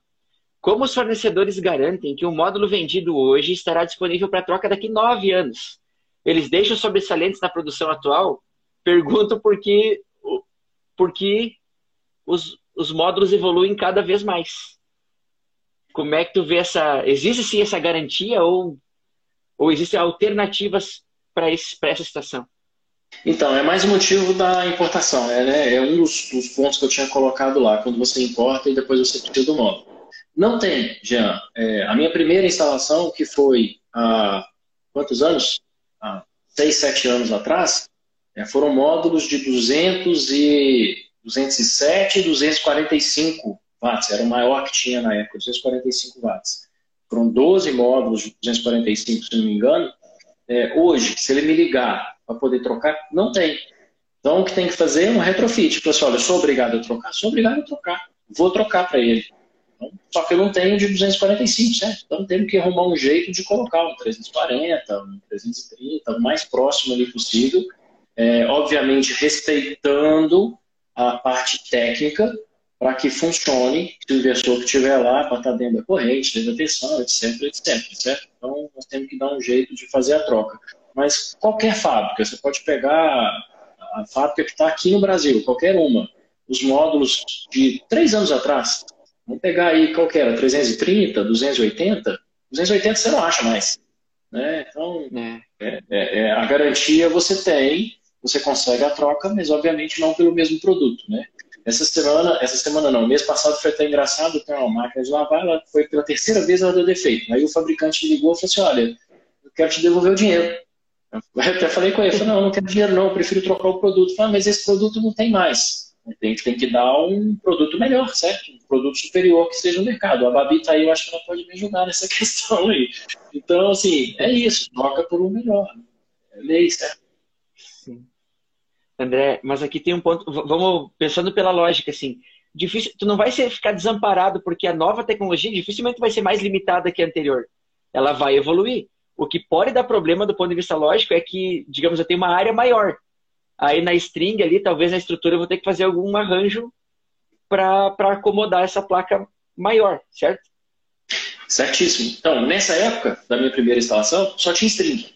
Como os fornecedores garantem que o módulo vendido hoje estará disponível para troca daqui nove anos? Eles deixam sobressalentes na produção atual? Pergunto porque, porque os, os módulos evoluem cada vez mais. Como é que tu vê essa... Existe sim essa garantia ou ou existem alternativas para essa situação? Então, é mais um motivo da importação. É, né? é um dos, dos, pontos que eu tinha colocado lá, quando você importa e depois você precisa do módulo. Não tem, Jean. É, a minha primeira instalação, que foi há quantos anos? Há seis, sete anos atrás, é, foram módulos de 200 e 207 e 245 watts. Era o maior que tinha na época, 245 watts foram 12 módulos de 245, se não me engano. É, hoje, se ele me ligar para poder trocar, não tem. Então, o que tem que fazer é um retrofit. Pessoal, eu sou obrigado a trocar? Sou obrigado a trocar. Vou trocar para ele. Então, só que eu não tenho de 245, certo? Então, temos que arrumar um jeito de colocar um 340, um 330, o mais próximo ali possível. É, obviamente, respeitando a parte técnica para que funcione se o inversor que estiver lá para estar dentro da corrente, dentro da tensão, etc, etc, certo? Então, nós temos que dar um jeito de fazer a troca. Mas qualquer fábrica, você pode pegar a fábrica que está aqui no Brasil, qualquer uma, os módulos de três anos atrás, vamos pegar aí qualquer 330, 280, 280 você não acha mais. Né? Então, é. É, é, é, a garantia você tem, você consegue a troca, mas obviamente não pelo mesmo produto, né? Essa semana, essa semana não, mês passado foi até engraçado, tem uma máquina de lavar, ela foi pela terceira vez ela deu defeito. Aí o fabricante ligou e falou assim, olha, eu quero te devolver o dinheiro. Eu até falei com ele, falei, não, não quero dinheiro não, eu prefiro trocar o produto. Falei, ah, mas esse produto não tem mais. A gente tem que dar um produto melhor, certo? Um produto superior que seja no mercado. A Babi tá aí, eu acho que ela pode me ajudar nessa questão aí. Então, assim, é isso, troca por um melhor. É lei, certo? André, mas aqui tem um ponto, vamos pensando pela lógica, assim, difícil, tu não vai ser, ficar desamparado porque a nova tecnologia dificilmente vai ser mais limitada que a anterior. Ela vai evoluir. O que pode dar problema do ponto de vista lógico é que, digamos, eu tenho uma área maior. Aí na string ali, talvez na estrutura eu vou ter que fazer algum arranjo para acomodar essa placa maior, certo? Certíssimo. Então, nessa época da minha primeira instalação, só tinha string,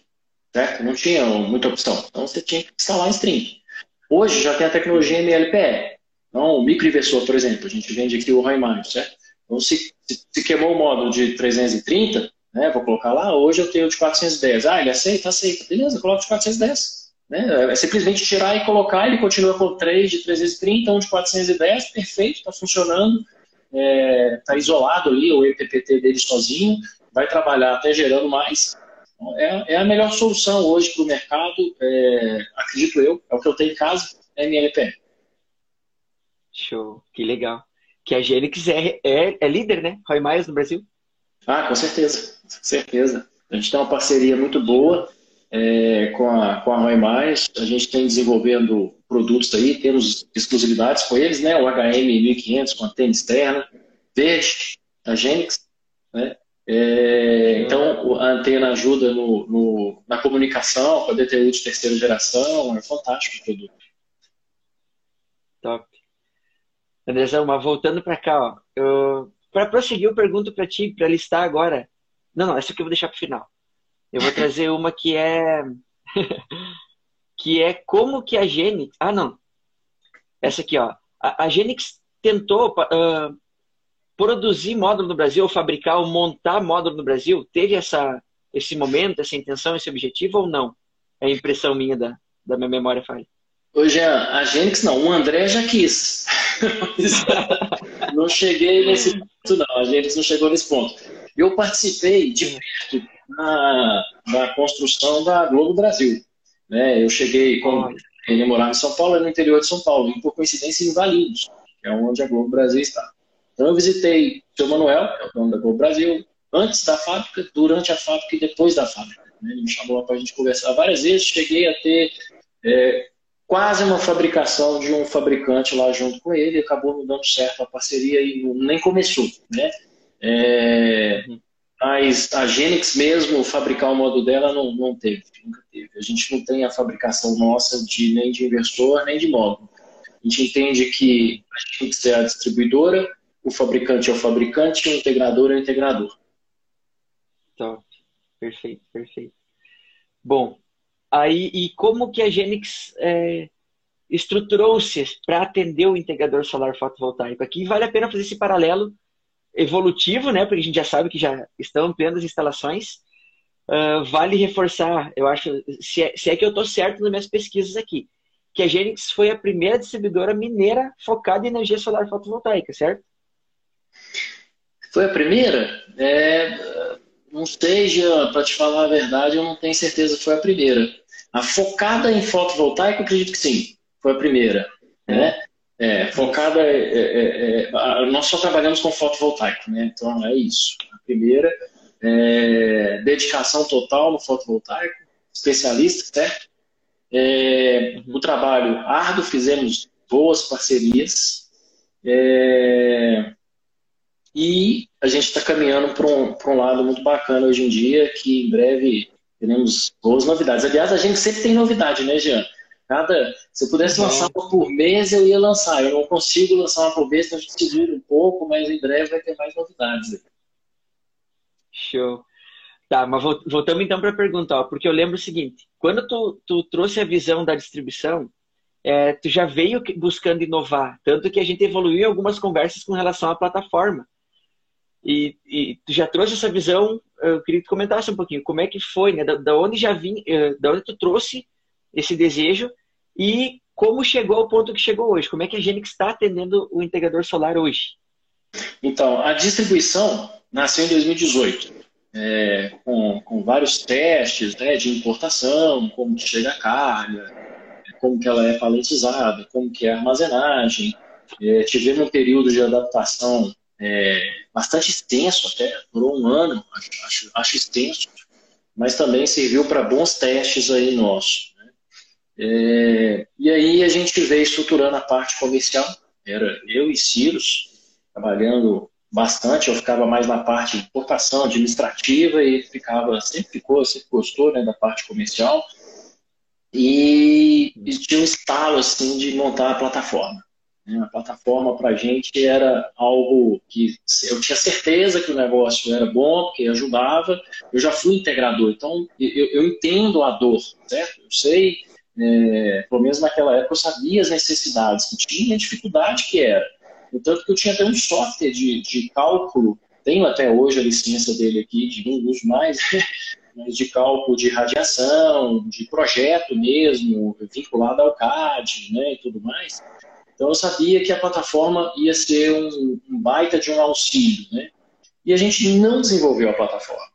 certo? Não tinha muita opção. Então você tinha que instalar em string. Hoje já tem a tecnologia MLPE. Então, o microinversor, por exemplo, a gente vende aqui o Raimário, certo? Então, se, se, queimou o módulo de 330, né, vou colocar lá, hoje eu tenho de 410. Ah, ele aceita? Aceita. Beleza, coloco de 410. Né? É simplesmente tirar e colocar, ele continua com 3 de 330, um de 410, perfeito, está funcionando. está é, tá isolado ali, o EPPT dele sozinho, vai trabalhar até gerando mais. É, é a melhor solução hoje para o mercado, é, acredito eu, é o que eu tenho em casa, é MLPE. Show, que legal. Que a Gênix é, é, é líder, né? Roy Myers no Brasil? Ah, com certeza, com certeza. A gente tem uma parceria muito boa é, com, a, com a Roy Myers. A gente tem desenvolvendo produtos aí, temos exclusividades com eles, né? O HM1500 com antena externa, verde, a Genix, né? É, então, a antena ajuda no, no, na comunicação com a DTU de terceira geração, é fantástico o produto. Top. Andrezão, mas voltando para cá, para prosseguir, eu pergunto para ti, para listar agora. Não, não, essa aqui eu vou deixar para o final. Eu vou trazer uma que é que é como que a Genix. Ah, não. Essa aqui, ó. A, a Genix tentou uh, produzir módulo no Brasil, ou fabricar ou montar módulo no Brasil. Teve essa, esse momento, essa intenção, esse objetivo ou não? É a impressão minha da, da minha memória falha. Hoje a Genix não, o André já quis. não cheguei nesse ponto, não. A Genix não chegou nesse ponto. Eu participei de perto na, na construção da Globo Brasil. Né? Eu cheguei, com ele morava em São Paulo, no interior de São Paulo, e por coincidência em Valinhos, que é onde a Globo Brasil está. Então eu visitei o seu Manuel, que é o dono da Globo Brasil, antes da fábrica, durante a fábrica e depois da fábrica. Né? Ele me chamou para a gente conversar várias vezes, cheguei a ter é, quase uma fabricação de um fabricante lá junto com ele, acabou não dando certo a parceria e nem começou, né? É, mas a Genix mesmo, fabricar o modo dela, não, não teve, nunca teve. A gente não tem a fabricação nossa de, nem de inversor, nem de módulo. A gente entende que a Genix é a distribuidora, o fabricante é o fabricante, o integrador é o integrador. Top. Perfeito, perfeito. Bom, Aí, e como que a Genix é, estruturou-se para atender o integrador solar fotovoltaico? Aqui vale a pena fazer esse paralelo evolutivo, né? Porque a gente já sabe que já estão ampliando as instalações. Uh, vale reforçar, eu acho, se é, se é que eu estou certo nas minhas pesquisas aqui, que a Genix foi a primeira distribuidora mineira focada em energia solar fotovoltaica, certo? Foi a primeira? É, não sei, Jean, para te falar a verdade, eu não tenho certeza foi a primeira. A focada em fotovoltaico, acredito que sim, foi a primeira. Né? É, focada, é, é, é nós só trabalhamos com fotovoltaico, né? então é isso. A primeira, é, dedicação total no fotovoltaico, especialista, certo? É, o trabalho árduo, fizemos boas parcerias e a gente está caminhando para um, um lado muito bacana hoje em dia, que em breve teremos boas novidades. Aliás, a gente sempre tem novidade, né, Jean? Cada, se eu pudesse uhum. lançar uma por mês, eu ia lançar. Eu não consigo lançar uma por mês, então a gente segura um pouco, mas em breve vai ter mais novidades. Show. Tá, mas voltamos então para a pergunta, ó, porque eu lembro o seguinte: quando tu, tu trouxe a visão da distribuição, é, tu já veio buscando inovar, tanto que a gente evoluiu em algumas conversas com relação à plataforma. E, e já trouxe essa visão, eu queria que tu comentasse um pouquinho, como é que foi, né? Da, da onde já vim, eh, da onde tu trouxe esse desejo e como chegou ao ponto que chegou hoje? Como é que a Genix está atendendo o integrador solar hoje? Então, a distribuição nasceu em 2018, é, com, com, vários testes né, de importação, como que chega a carga, como que ela é paletizada, como que é a armazenagem. É, tivemos um período de adaptação é, bastante extenso até, durou um ano, acho, acho, extenso, mas também serviu para bons testes aí nossos. Né? É, e aí a gente veio estruturando a parte comercial, era eu e Ciros, trabalhando bastante, eu ficava mais na parte de importação administrativa e ficava, sempre ficou, sempre gostou né, da parte comercial e, e tinha um estalo assim de montar a plataforma. Né? A plataforma para a gente era algo que eu tinha certeza que o negócio era bom, porque ajudava. Eu já fui integrador, então eu, eu entendo a dor, certo? Eu sei, é, pelo menos naquela época, eu sabia as necessidades que tinha, a dificuldade que era. Tanto que eu tinha até um software de, de cálculo, tenho até hoje a licença dele aqui, de não uso mais, mas de cálculo de radiação, de projeto mesmo, vinculado ao CAD né, e tudo mais Então eu sabia que a plataforma ia ser um, um baita de um auxílio, né? E a gente não desenvolveu a plataforma,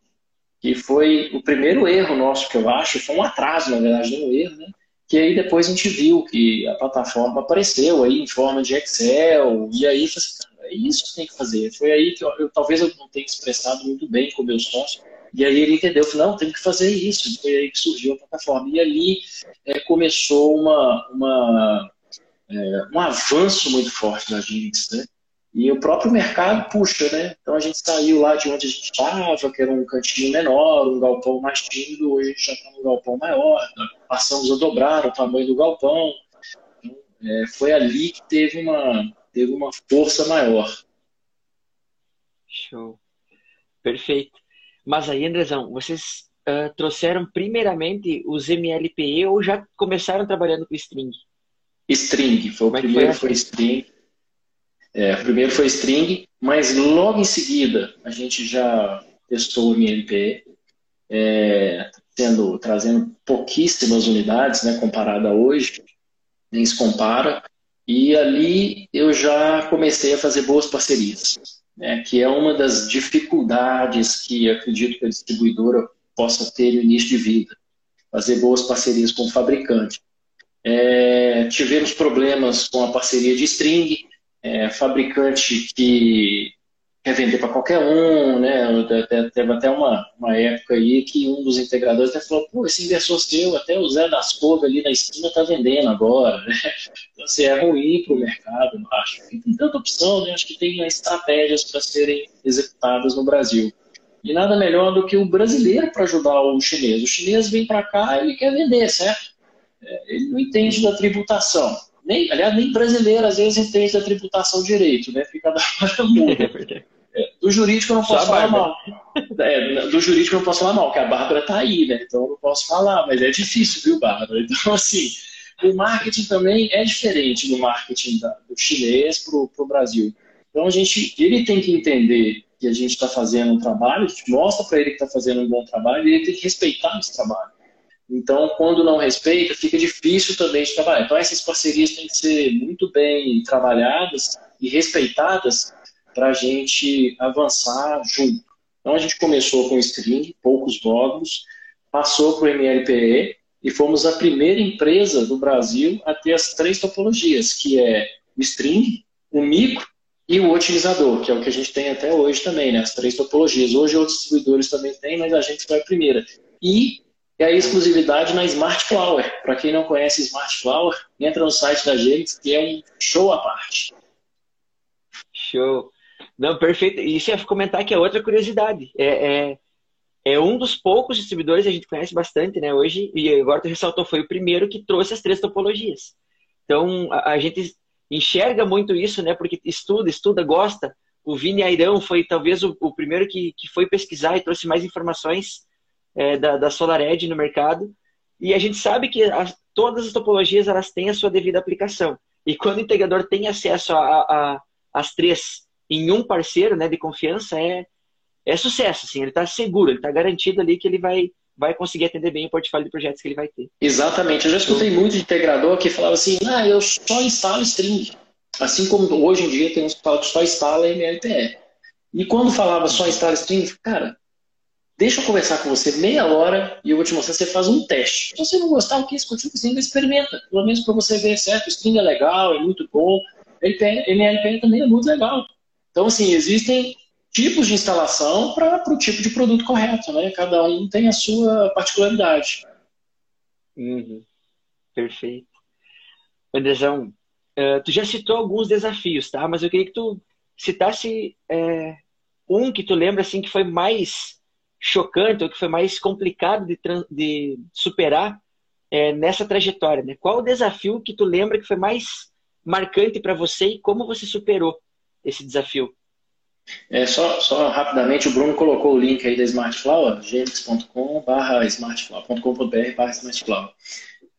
que foi o primeiro erro nosso que eu acho, foi um atraso, na verdade, não um erro, né? Que aí depois a gente viu que a plataforma apareceu aí em forma de Excel, e aí assim, é isso que tem que fazer. Foi aí que eu, eu talvez eu não tenha expressado muito bem com o meu e aí ele entendeu, falou, não, tem que fazer isso. Foi aí que surgiu a plataforma. E ali é, começou uma, uma é, um avanço muito forte da Jinx, né? E o próprio mercado puxa, né? Então a gente saiu lá de onde a gente estava, que era um cantinho menor, um galpão mais tímido, hoje a gente já está num galpão maior, né? passamos a dobrar o tamanho do galpão. Então, é, foi ali que teve uma, teve uma força maior. Show. Perfeito. Mas aí, Andrezão, vocês uh, trouxeram primeiramente os MLPE ou já começaram trabalhando com string? String, foi o primeiro foi, string. É, primeiro foi string, mas logo em seguida a gente já testou o MLPE, é, tendo, trazendo pouquíssimas unidades, né, comparada a hoje, nem se compara. E ali eu já comecei a fazer boas parcerias, né, que é uma das dificuldades que acredito que a distribuidora possa ter no início de vida, fazer boas parcerias com o fabricante. É, tivemos problemas com a parceria de string, é, fabricante que quer vender para qualquer um, né? Teve até uma, uma época aí que um dos integradores até falou, pô, esse inversor seu, até o Zé das Couve ali na esquina está vendendo agora, né? Então, assim, é ruim para o mercado, eu acho. Tem tanta opção, né? Acho que tem estratégias para serem executadas no Brasil. E nada melhor do que o brasileiro para ajudar o chinês. O chinês vem para cá e ele quer vender, certo? É, ele não entende da tributação nem, aliás, nem brasileiro às vezes entende da tributação direito, né? Fica da hora muda. É, do jurídico eu não posso falar mal. É, do jurídico eu não posso falar mal, porque a Bárbara tá aí, né? Então eu não posso falar, mas é difícil, viu, Bárbara? Então, assim, o marketing também é diferente do marketing da, do chinês pro, pro Brasil. Então a gente, ele tem que entender que a gente está fazendo um trabalho, a gente mostra para ele que está fazendo um bom trabalho e ele tem que respeitar esse trabalho. Então, quando não respeita, fica difícil também de trabalhar. Então, essas parcerias têm que ser muito bem trabalhadas e respeitadas para a gente avançar junto. Então, a gente começou com string, poucos módulos, passou para o MLPE e fomos a primeira empresa do Brasil a ter as três topologias, que é o string, o micro e o otimizador, que é o que a gente tem até hoje também, né? as três topologias. Hoje outros distribuidores também têm, mas a gente foi a primeira. E e a exclusividade na Smart Flower. Para quem não conhece Smart Flower, entra no site da gente, que é um show à parte. Show. Não, perfeito. Isso ia comentar que é outra curiosidade. É, é, é, um dos poucos distribuidores que a gente conhece bastante, né? Hoje, e agora tu ressaltou, foi o primeiro que trouxe as três topologias. Então, a, a gente enxerga muito isso, né? Porque estuda, estuda, gosta. O Vini Airão foi talvez o, o primeiro que, que foi pesquisar e trouxe mais informações é, da, da SolarEdge no mercado. E a gente sabe que as, todas as topologias elas têm a sua devida aplicação. E quando o integrador tem acesso às três em um parceiro né, de confiança, é, é sucesso. Assim, ele está seguro, ele está garantido ali que ele vai, vai conseguir atender bem o portfólio de projetos que ele vai ter. Exatamente. Eu já escutei muito de integrador que falava assim, ah, eu só instalo string. Assim como hoje em dia tem uns que falam que só instala MLPE. E quando falava só instala string, cara, Deixa eu conversar com você meia hora e eu vou te mostrar. Você faz um teste. Se você não gostar, o que? Você continua string, experimenta. Pelo menos para você ver, certo? O string é legal, é muito bom. MLPE também é muito legal. Então, assim, existem tipos de instalação para o tipo de produto correto, né? Cada um tem a sua particularidade. Uhum. Perfeito. Andrezão, uh, tu já citou alguns desafios, tá? Mas eu queria que tu citasse é, um que tu lembra assim que foi mais chocante, ou que foi mais complicado de, de superar é, nessa trajetória? Né? Qual o desafio que tu lembra que foi mais marcante para você e como você superou esse desafio? É, só, só rapidamente, o Bruno colocou o link aí da Smartflower, gmx.com barra smartflower.com.br smartflower.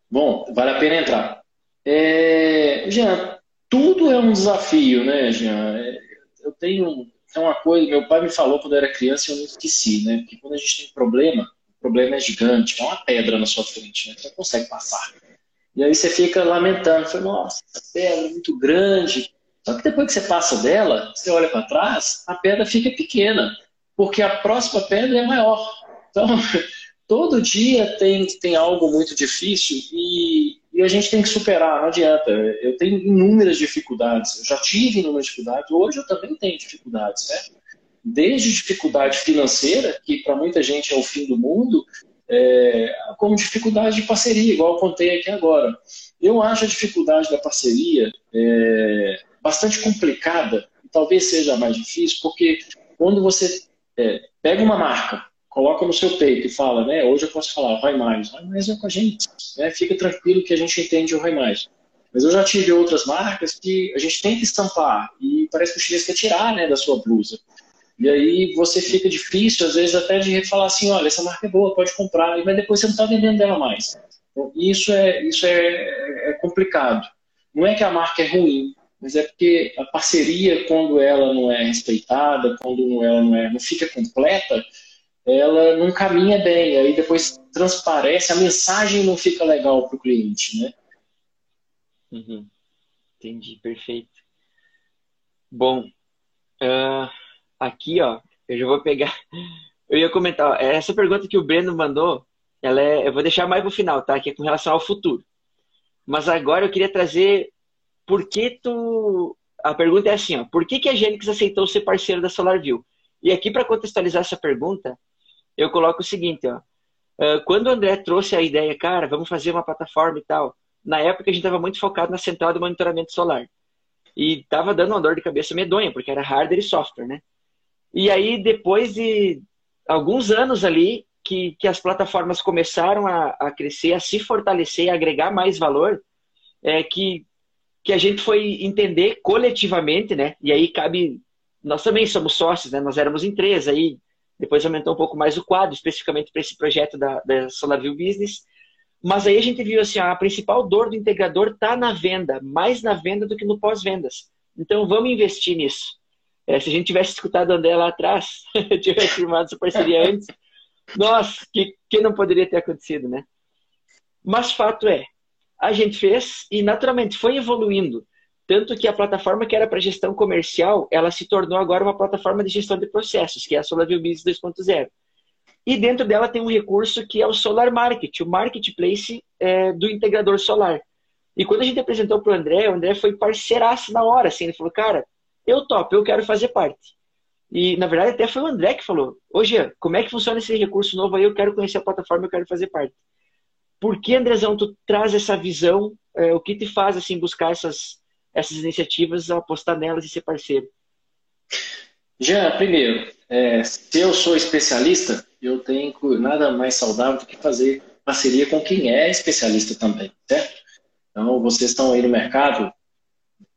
Bom, vale a pena entrar. É, Jean, tudo é um desafio, né, Jean? É, eu tenho é uma coisa, meu pai me falou quando eu era criança e eu não esqueci, né? Porque quando a gente tem problema, o problema é gigante, é uma pedra na sua frente, né? Você não consegue passar. E aí você fica lamentando, fala, nossa, essa pedra é muito grande. Só que depois que você passa dela, você olha para trás, a pedra fica pequena, porque a próxima pedra é maior. Então, todo dia tem, tem algo muito difícil e, e a gente tem que superar, não adianta. Eu tenho inúmeras dificuldades, eu já tive inúmeras dificuldades, hoje eu também tenho dificuldades, certo? Desde dificuldade financeira, que para muita gente é o fim do mundo, é, como dificuldade de parceria, igual eu contei aqui agora. Eu acho a dificuldade da parceria é, bastante complicada, e talvez seja mais difícil, porque quando você é, pega uma marca, coloca no seu peito e fala, né, hoje eu posso falar, vai mais, vai mais é com a gente, né, fica tranquilo que a gente entende o vai mais. Mas eu já tive outras marcas que a gente tem que estampar e parece que o chinês quer tirar né, da sua blusa. E aí você fica difícil, às vezes, até de falar assim, olha, essa marca é boa, pode comprar, mas depois você não está vendendo ela mais. Então, isso é, isso é, é complicado. Não é que a marca é ruim, mas é porque a parceria, quando ela não é respeitada, quando ela não, é, não fica completa, ela não caminha bem. Aí depois transparece, a mensagem não fica legal para o cliente, né? Uhum. Entendi, perfeito. Bom, uh, aqui, ó, eu já vou pegar. Eu ia comentar, ó, essa pergunta que o Breno mandou, ela é, eu vou deixar mais para o final, tá? Que é com relação ao futuro. Mas agora eu queria trazer por que tu. A pergunta é assim, ó, por que, que a Genix aceitou ser parceiro da SolarView? E aqui, para contextualizar essa pergunta, eu coloco o seguinte, ó. Quando o André trouxe a ideia, cara, vamos fazer uma plataforma e tal, na época a gente estava muito focado na central de monitoramento solar. E estava dando uma dor de cabeça medonha, porque era hardware e software, né? E aí, depois de alguns anos ali, que, que as plataformas começaram a, a crescer, a se fortalecer, a agregar mais valor, é que que a gente foi entender coletivamente, né? E aí cabe. Nós também somos sócios, né? Nós éramos em três, aí depois aumentou um pouco mais o quadro, especificamente para esse projeto da, da SolarView Business. Mas aí a gente viu assim, a principal dor do integrador está na venda, mais na venda do que no pós-vendas. Então vamos investir nisso. É, se a gente tivesse escutado o André lá atrás, tivesse firmado essa parceria antes, nossa, que, que não poderia ter acontecido, né? Mas fato é, a gente fez e naturalmente foi evoluindo. Tanto que a plataforma que era para gestão comercial, ela se tornou agora uma plataforma de gestão de processos, que é a SolarView Business 2.0. E dentro dela tem um recurso que é o Solar Market, o marketplace é, do integrador solar. E quando a gente apresentou para o André, o André foi parceiraço na hora, assim, ele falou, cara, eu topo, eu quero fazer parte. E, na verdade, até foi o André que falou, ô Jean, como é que funciona esse recurso novo aí? Eu quero conhecer a plataforma, eu quero fazer parte. Por que, Andrezão, tu traz essa visão? É, o que te faz assim buscar essas, essas iniciativas, apostar nelas e ser parceiro? Já, primeiro, é, se eu sou especialista, eu tenho nada mais saudável do que fazer parceria com quem é especialista também, certo? Então, vocês estão aí no mercado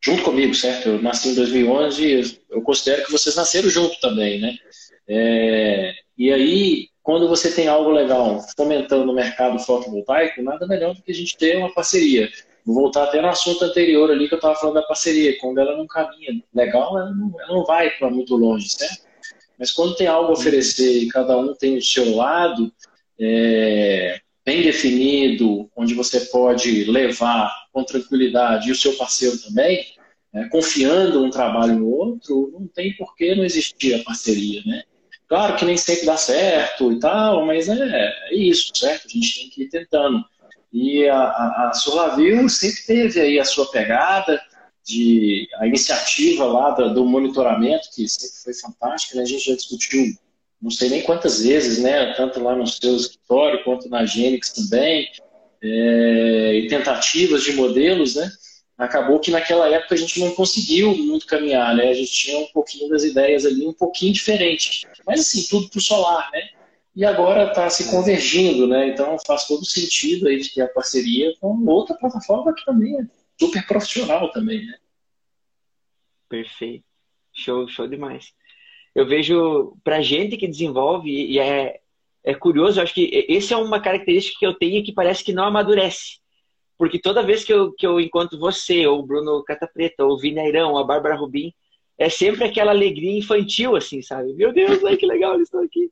junto comigo, certo? Eu nasci em 2011 eu considero que vocês nasceram junto também, né? É, e aí, quando você tem algo legal fomentando o mercado fotovoltaico, nada melhor do que a gente ter uma parceria. Vou voltar até no assunto anterior ali que eu estava falando da parceria. Quando ela não caminha legal, ela não, ela não vai para muito longe, certo? Mas quando tem algo a oferecer e cada um tem o seu lado é, bem definido, onde você pode levar com tranquilidade e o seu parceiro também, é, confiando um trabalho no outro, não tem por que não existir a parceria, né? Claro que nem sempre dá certo e tal, mas é, é isso, certo? A gente tem que ir tentando. E a, a, a sempre teve aí a sua pegada, de a iniciativa lá do, do, monitoramento, que sempre foi fantástica, né? a gente já discutiu não sei nem quantas vezes, né? tanto lá no seu escritório quanto na Gênix também, é, e tentativas de modelos, né? acabou que naquela época a gente não conseguiu muito caminhar, né? A gente tinha um pouquinho das ideias ali, um pouquinho diferente. Mas assim, tudo para o solar, né? E agora está se convergindo, né? Então faz todo sentido aí de ter a parceria com outra plataforma que também é super profissional também, né? Perfeito. Show, show demais. Eu vejo para gente que desenvolve, e é, é curioso, acho que essa é uma característica que eu tenho que parece que não amadurece porque toda vez que eu, que eu encontro você, ou o Bruno Catapreta, ou o Vinairão, a Bárbara Rubim, é sempre aquela alegria infantil, assim, sabe? Meu Deus, ai, que legal eles estão aqui.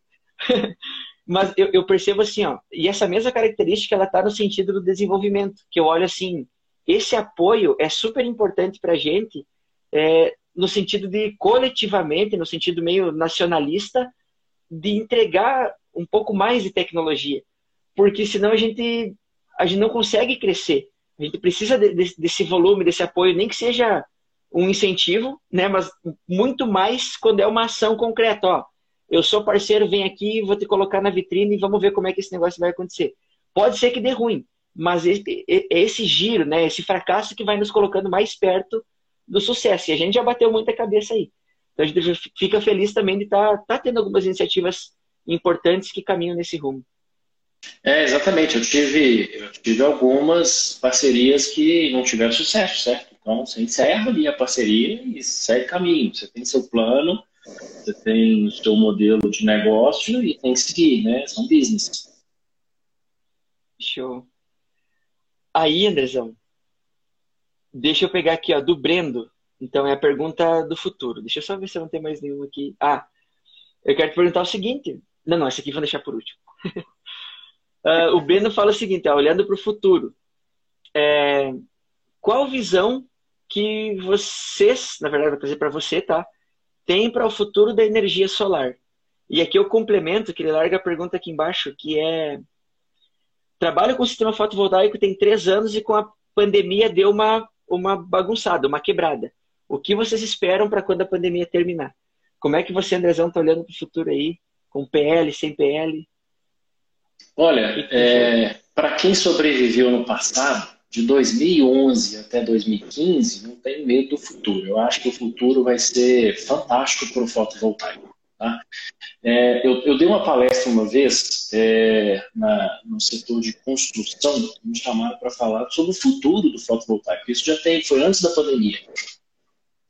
Mas eu, eu, percebo assim, ó, e essa mesma característica ela está no sentido do desenvolvimento, que eu olho assim, esse apoio é super importante para a gente, é, no sentido de coletivamente, no sentido meio nacionalista, de entregar um pouco mais de tecnologia, porque senão a gente a gente não consegue crescer. A gente precisa de, de, desse volume, desse apoio, nem que seja um incentivo, né? Mas muito mais quando é uma ação concreta. Ó, eu sou parceiro, vem aqui, vou te colocar na vitrine e vamos ver como é que esse negócio vai acontecer. Pode ser que dê ruim, mas esse, esse giro, né, esse fracasso que vai nos colocando mais perto do sucesso. E a gente já bateu muita cabeça aí. Então a gente fica feliz também de estar tá, tá tendo algumas iniciativas importantes que caminham nesse rumo. É, exatamente. Eu tive, eu tive algumas parcerias que não tiveram sucesso, certo? Então você encerra ali a parceria e segue caminho. Você tem seu plano, você tem o seu modelo de negócio e tem que seguir, né? São business. Show. Aí, Andrezão, deixa eu pegar aqui, ó, do Brendo. Então é a pergunta do futuro. Deixa eu só ver se eu não tem mais nenhum aqui. Ah, eu quero te perguntar o seguinte. Não, não, esse aqui vou deixar por último. uh, o Brendo fala o seguinte, ó, olhando para o futuro. É, qual visão que vocês, na verdade, vou trazer para você, tá? Tem para o futuro da energia solar? E aqui eu complemento, que ele larga a pergunta aqui embaixo, que é... Trabalho com sistema fotovoltaico tem três anos e com a pandemia deu uma, uma bagunçada, uma quebrada. O que vocês esperam para quando a pandemia terminar? Como é que você, Andrezão, está olhando para o futuro aí? Com PL, sem PL? Olha, é, para quem sobreviveu no passado, de 2011 até 2015, não tem medo do futuro. Eu acho que o futuro vai ser fantástico para o fotovoltaico. Tá? É, eu, eu, dei uma palestra uma vez é, na, no setor de construção, me chamaram para falar sobre o futuro do fotovoltaico. Isso já tem, foi antes da pandemia.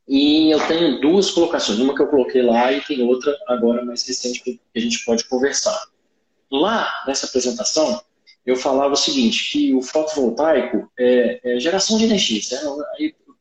E eu tenho duas colocações, uma que eu coloquei lá e tem outra agora mais recente que a gente pode conversar. Lá nessa apresentação, eu falava o seguinte, que o fotovoltaico é, é geração de energia. Certo?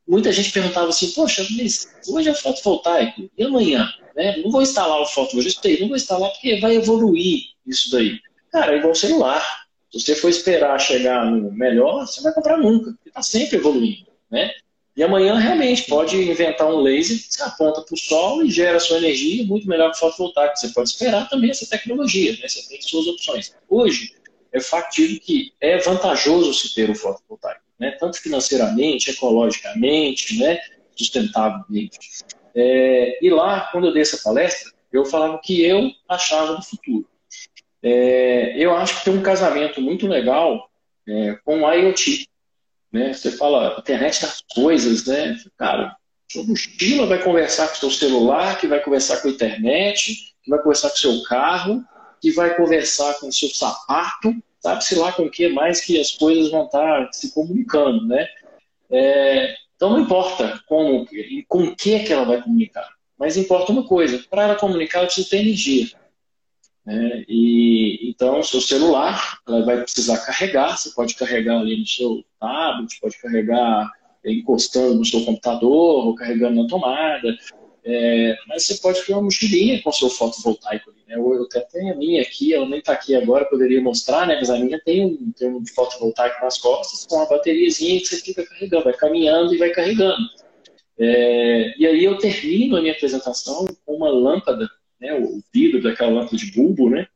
muita gente perguntava assim, poxa, mas hoje é fotovoltaico, e amanhã? Né? Não vou instalar o fotovoltaico, não vou instalar porque vai evoluir isso daí. Cara, é igual celular. Se você for esperar chegar no melhor, você vai comprar nunca, porque está sempre evoluindo. Né? E amanhã realmente pode inventar um laser que você aponta para o sol e gera sua energia muito melhor que o fotovoltaico. Você pode esperar também essa tecnologia, né? você tem suas opções. Hoje, é factível que é vantajoso se ter o fotovoltaico, né? tanto financeiramente, ecologicamente, né? sustentavelmente. É, e lá, quando eu dei essa palestra, eu falava o que eu achava do futuro. É, eu acho que tem um casamento muito legal é, com o IoT. Né? Você fala internet das coisas, né? Cara, sua mochila vai conversar com o seu celular, que vai conversar com a internet, que vai conversar com o seu carro, que vai conversar com o seu sapato, sabe-se lá com o que mais que as coisas vão estar se comunicando, né? É, então não importa como com o que, é que ela vai comunicar, mas importa uma coisa, para ela comunicar ela precisa ter energia. Né? E, então, o seu celular ela vai precisar carregar, você pode carregar ali no seu tablet, pode carregar encostando no seu computador ou carregando na tomada, é, mas você pode criar uma mochilinha com seu fotovoltaico né? Eu, eu até tenho a minha aqui, ela nem está aqui agora, poderia mostrar, né? Mas a minha tem um, tem um fotovoltaico nas costas com uma bateriazinha que você fica carregando, vai caminhando e vai carregando. É, e aí eu termino a minha apresentação com uma lâmpada, né? O vidro daquela lâmpada de bulbo, né?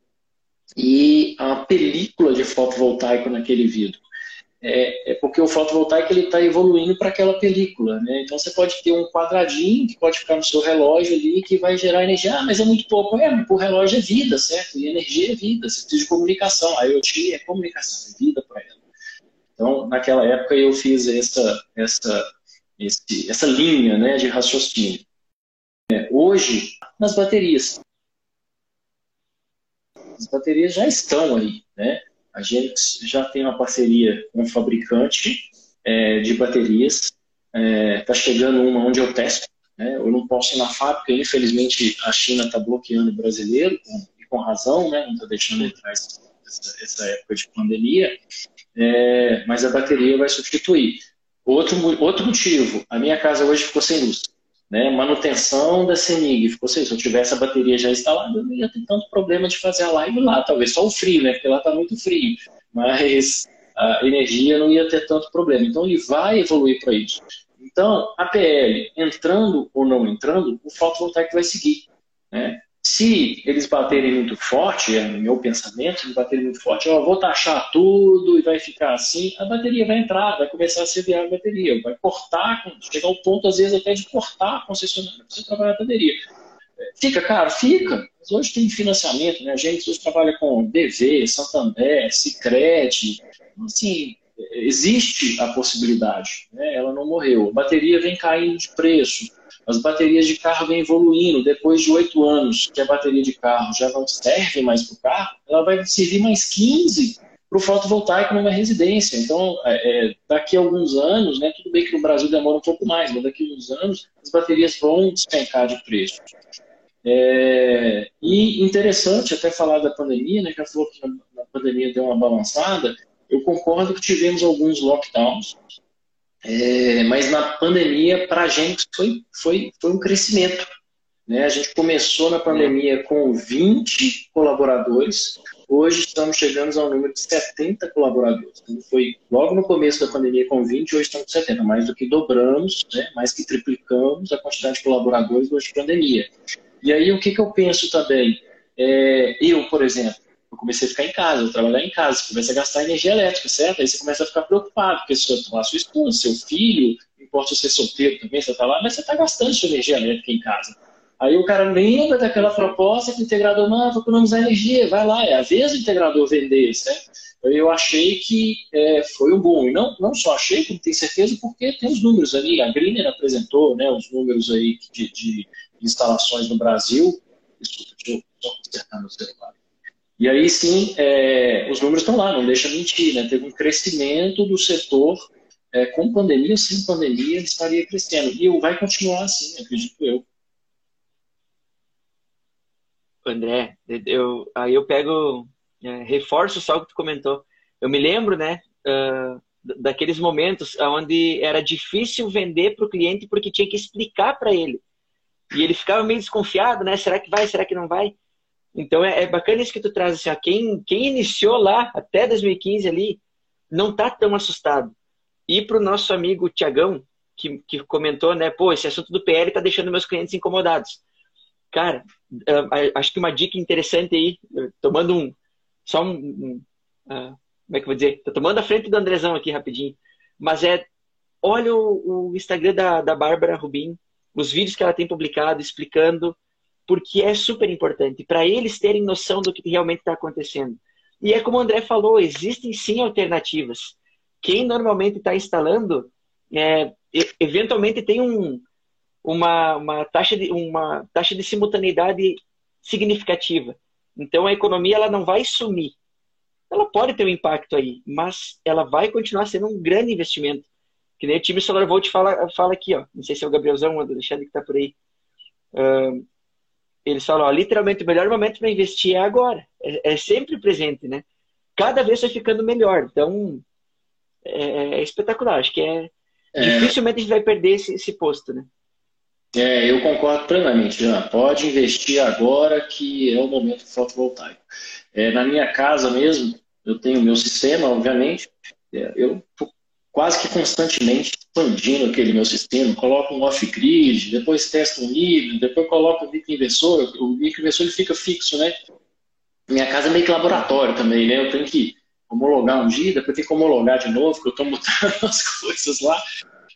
E a película de fotovoltaico naquele vidro é, é porque o fotovoltaico ele está evoluindo para aquela película, né? Então você pode ter um quadradinho que pode ficar no seu relógio ali que vai gerar energia. Ah, mas é muito pouco. É, o relógio é vida, certo? E energia é vida. Você precisa de comunicação. A IoT é comunicação, é vida para ela. Então, naquela época eu fiz essa essa esse, essa linha, né, de raciocínio. É, hoje, nas baterias, as baterias já estão aí, né? A gente já tem uma parceria com um fabricante é, de baterias. Está é, tá chegando uma onde eu testo. Né? Eu não posso ir na fábrica, infelizmente a China está bloqueando o brasileiro, com, e com razão, né? não está deixando entrar essa, essa, época de pandemia. É, mas a bateria vai substituir. Outro, outro motivo, a minha casa hoje ficou sem luz. Né, manutenção da CENIG. Ou seja, se eu tivesse a bateria já instalada, eu não ia ter tanto problema de fazer a live lá, talvez só o frio, né, porque lá está muito frio, mas a energia não ia ter tanto problema. Então ele vai evoluir para isso. Então, a PL, entrando ou não entrando, o fotovoltaico vai seguir. Né? Se eles baterem muito forte, é no meu pensamento, se eles baterem muito forte, eu vou taxar tudo e vai ficar assim, a bateria vai entrar, vai começar a ser viável a bateria, vai cortar, chegar ao ponto, às vezes, até de cortar a concessionária para você trabalhar a bateria. Fica caro? Fica. Mas hoje tem financiamento, né? A gente hoje trabalha com DV, Santander, Sicredi. Assim, existe a possibilidade, né? Ela não morreu. A bateria vem caindo de preço as baterias de carro vêm evoluindo. Depois de oito anos que a bateria de carro já não serve mais para o carro, ela vai servir mais 15 para o fotovoltaico numa residência. Então, é, é, daqui a alguns anos, né, tudo bem que no Brasil demora um pouco mais, mas daqui a alguns anos as baterias vão despencar de preço. É, e interessante até falar da pandemia, né, ela falou que na pandemia deu uma balançada. Eu concordo que tivemos alguns lockdowns, é, mas na pandemia, para a gente, foi, foi, foi um crescimento. Né? A gente começou na pandemia com 20 colaboradores, hoje estamos chegando ao número de 70 colaboradores. Então, foi logo no começo da pandemia com 20, hoje estamos com 70, mais do que dobramos, né? mais que triplicamos a quantidade de colaboradores durante a pandemia. E aí, o que, que eu penso também? É, eu, por exemplo, eu comecei a ficar em casa, eu trabalhar em casa, você começa a gastar energia elétrica, certo? Aí você começa a ficar preocupado, porque se você lá sua esposa, seu filho, não importa se você é solteiro também, você está lá, mas você está gastando sua energia elétrica em casa. Aí o cara lembra daquela proposta que o integrador, não, vou economizar energia, vai lá, é a vez do integrador vender, certo? Eu achei que é, foi um bom. E não, não só achei, como tenho certeza, porque tem os números ali. A Greener apresentou né, os números aí de, de instalações no Brasil. Desculpa, deixa eu só consertar meu celular. E aí sim, é, os números estão lá, não deixa mentir, né? Teve um crescimento do setor é, com pandemia sem pandemia, ele estaria crescendo. E vai continuar assim, acredito eu. André, eu, aí eu pego, é, reforço só o que tu comentou. Eu me lembro, né, uh, daqueles momentos onde era difícil vender para o cliente porque tinha que explicar para ele. E ele ficava meio desconfiado, né? Será que vai? Será que não vai? Então é, é, bacana isso que tu traz assim, ó, quem, quem iniciou lá até 2015 ali não tá tão assustado. E para o nosso amigo Tiagão, que, que comentou, né, pô, esse assunto do PL tá deixando meus clientes incomodados. Cara, acho que uma dica interessante aí, tomando um, só um, um uh, como é que eu vou dizer? Tô tomando a frente do Andrezão aqui rapidinho, mas é, olha o, o Instagram da, da Bárbara Rubim, os vídeos que ela tem publicado explicando porque é super importante para eles terem noção do que realmente está acontecendo. E é como o André falou, existem sim alternativas. Quem normalmente está instalando, é, eventualmente tem um, uma, uma, taxa de, uma taxa de simultaneidade significativa. Então a economia ela não vai sumir. Ela pode ter um impacto aí, mas ela vai continuar sendo um grande investimento. Que nem o time Solar fala, fala aqui, ó. Não sei se é o Gabrielzão ou o Alexandre que está por aí. Uh, eles falam, ó, literalmente, o melhor momento para investir é agora. É, é, sempre presente, né? Cada vez vai ficando melhor. Então, é, é espetacular. Acho que é, é, Dificilmente a gente vai perder esse, esse posto, né? É, eu concordo plenamente, Jean. Pode investir agora que é o momento fotovoltaico. É, na minha casa mesmo, eu tenho o meu sistema, obviamente. É, eu quase que constantemente expandindo aquele meu sistema, coloco um off-grid, depois testo um híbrido, depois coloco um microinversor, o microinversor ele fica fixo, né? Minha casa é meio que laboratório também, né? Eu tenho que homologar um dia, depois tenho que homologar de novo, porque eu estou mudando as coisas lá.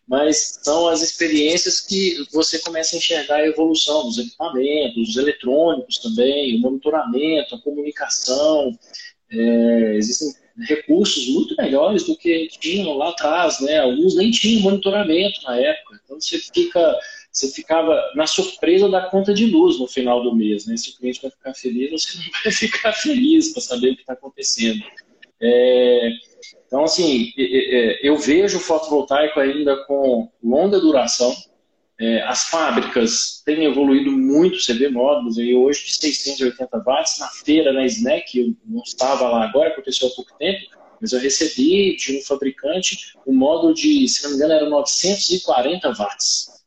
Mas são as experiências que você começa a enxergar a evolução dos equipamentos, dos eletrônicos também, o monitoramento, a comunicação. É, existem recursos muito melhores do que tinham lá atrás, né? Alguns nem tinham monitoramento na época. Então você fica, você ficava na surpresa da conta de luz no final do mês, né? Se o cliente vai ficar feliz, você não vai ficar feliz para saber o que está acontecendo. É, então, assim, eu vejo o fotovoltaico ainda com longa duração. É, as fábricas têm evoluído muito, você vê módulos aí hoje de 680 watts. Na feira, na SNEC, eu não estava lá agora, aconteceu há pouco tempo, mas eu recebi de um fabricante o módulo de, se não me engano, era 940 watts.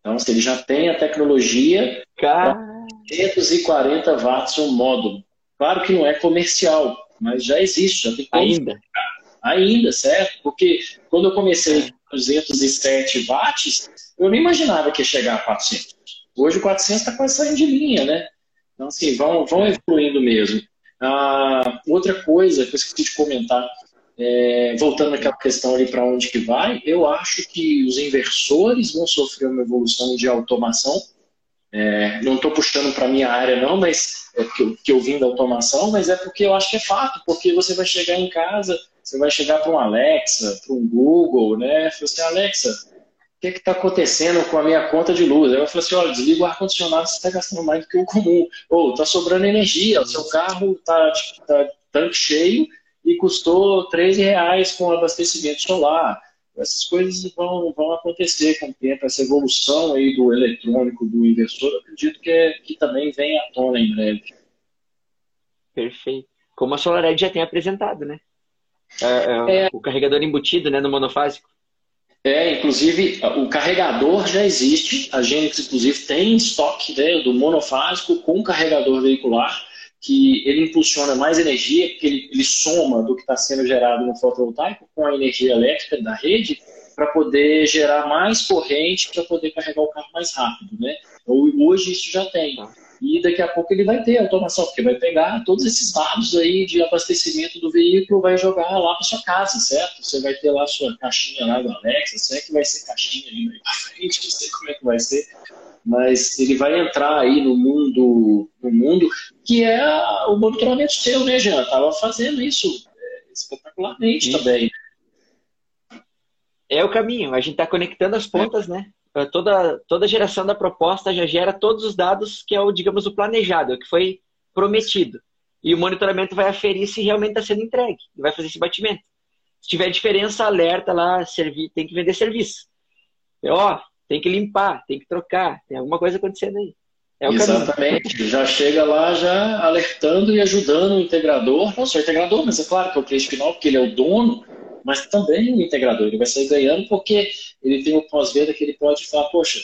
Então, se ele já tem a tecnologia, Car... 240 watts o módulo. Claro que não é comercial, mas já existe, já tem Ainda? Ainda, certo? Porque quando eu comecei com 207 watts, eu não imaginava que ia chegar a 400. Hoje o 400 está quase saindo de linha, né? Então, assim, vão, vão evoluindo mesmo. Ah, outra coisa que eu esqueci de comentar, é, voltando àquela questão ali para onde que vai, eu acho que os inversores vão sofrer uma evolução de automação. É, não estou puxando para minha área não, mas é porque eu, que eu vim da automação, mas é porque eu acho que é fato, porque você vai chegar em casa, você vai chegar para um Alexa, para um Google, né? Você assim, Alexa, que está acontecendo com a minha conta de luz? Aí eu falo assim, olha, desliga o ar-condicionado, você está gastando mais do que o comum. Ou está sobrando energia, o seu carro está tá tanque cheio e custou 13 reais com abastecimento solar. Essas coisas vão, vão acontecer com o tempo, essa evolução aí do eletrônico, do inversor, acredito que, é, que também vem à tona em breve. Perfeito. Como a SolarEdge já tem apresentado, né? É, é, é, o carregador embutido né, no monofásico. É, inclusive o carregador já existe, a gente inclusive tem estoque né, do monofásico com carregador veicular que ele impulsiona mais energia, porque ele, ele soma do que está sendo gerado no fotovoltaico com a energia elétrica da rede para poder gerar mais corrente para poder carregar o carro mais rápido, né? Então, hoje isso já tem. E daqui a pouco ele vai ter automação, porque vai pegar todos esses dados aí de abastecimento do veículo, vai jogar lá para sua casa, certo? Você vai ter lá sua caixinha lá do Alexa, se é que vai ser caixinha ali na frente, não sei como é que vai ser, mas ele vai entrar aí no mundo, no mundo que é o monitoramento seu, né, Jean? Estava fazendo isso é, espetacularmente isso. também. É o caminho, a gente está conectando as pontas, né? Toda, toda geração da proposta já gera todos os dados que é o, digamos, o planejado, o que foi prometido. E o monitoramento vai aferir se realmente está sendo entregue, vai fazer esse batimento. Se tiver diferença, alerta lá, tem que vender serviço. Ó, tem que limpar, tem que trocar, tem alguma coisa acontecendo aí. É Exatamente, caminho. já chega lá já alertando e ajudando o integrador, não só o integrador, mas é claro que é o cliente final, porque ele é o dono, mas também o integrador, ele vai sair ganhando porque ele tem o pós-venda que ele pode falar, poxa,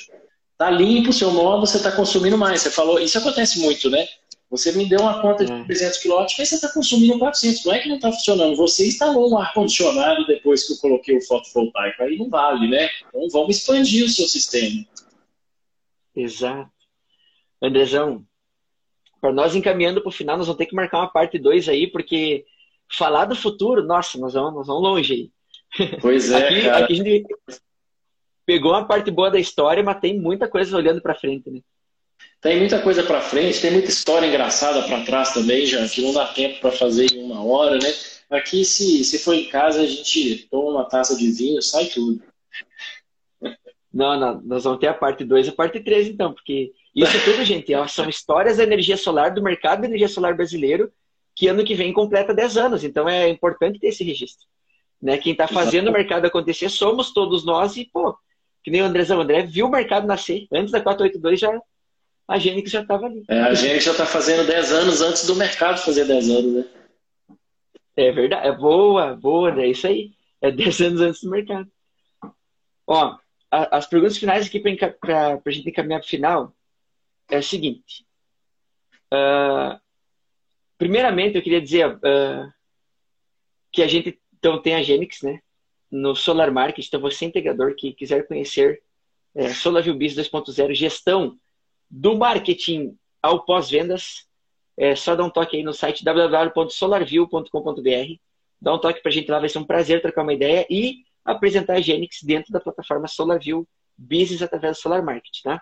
tá limpo o seu modo, você está consumindo mais. Você falou, isso acontece muito, né? Você me deu uma conta de 300 kW, mas você está consumindo 400. Não é que não está funcionando. Você instalou um ar-condicionado depois que eu coloquei o fotovoltaico. Aí não vale, né? Então vamos expandir o seu sistema. Exato. Andrezão, para nós encaminhando para o final, nós vamos ter que marcar uma parte 2 aí, porque falar do futuro, nossa, nós vamos, nós vamos longe aí. Pois é, aqui, cara. Aqui a gente pegou uma parte boa da história, mas tem muita coisa olhando para frente, né? Tem muita coisa para frente, tem muita história engraçada para trás também, já que não dá tempo para fazer em uma hora, né? Aqui, se, se for em casa, a gente toma uma taça de vinho, sai tudo. Não, não, nós vamos ter a parte 2 e a parte 3, então, porque isso tudo, gente, são histórias da energia solar, do mercado da energia solar brasileiro, que ano que vem completa 10 anos, então é importante ter esse registro. Né? Quem está fazendo o mercado acontecer somos todos nós e, pô, que nem o Andrezão, o André viu o mercado nascer. Antes da 482 já a Gênix já estava ali. É, a Gênix já está fazendo 10 anos antes do mercado fazer 10 anos, né? É verdade. É boa, boa, é isso aí. É 10 anos antes do mercado. Ó, a, as perguntas finais aqui para a gente encaminhar para o final é o seguinte. Uh, primeiramente, eu queria dizer uh, que a gente então tem a Gênix, né? No Solar Market, então você integrador que quiser conhecer é, SolarView Biz 2.0, gestão do marketing ao pós-vendas, é só dar um toque aí no site www.solarview.com.br. Dá um toque para a gente lá, vai ser um prazer trocar uma ideia e apresentar a Genix dentro da plataforma SolarView Business através do Solar Market, tá?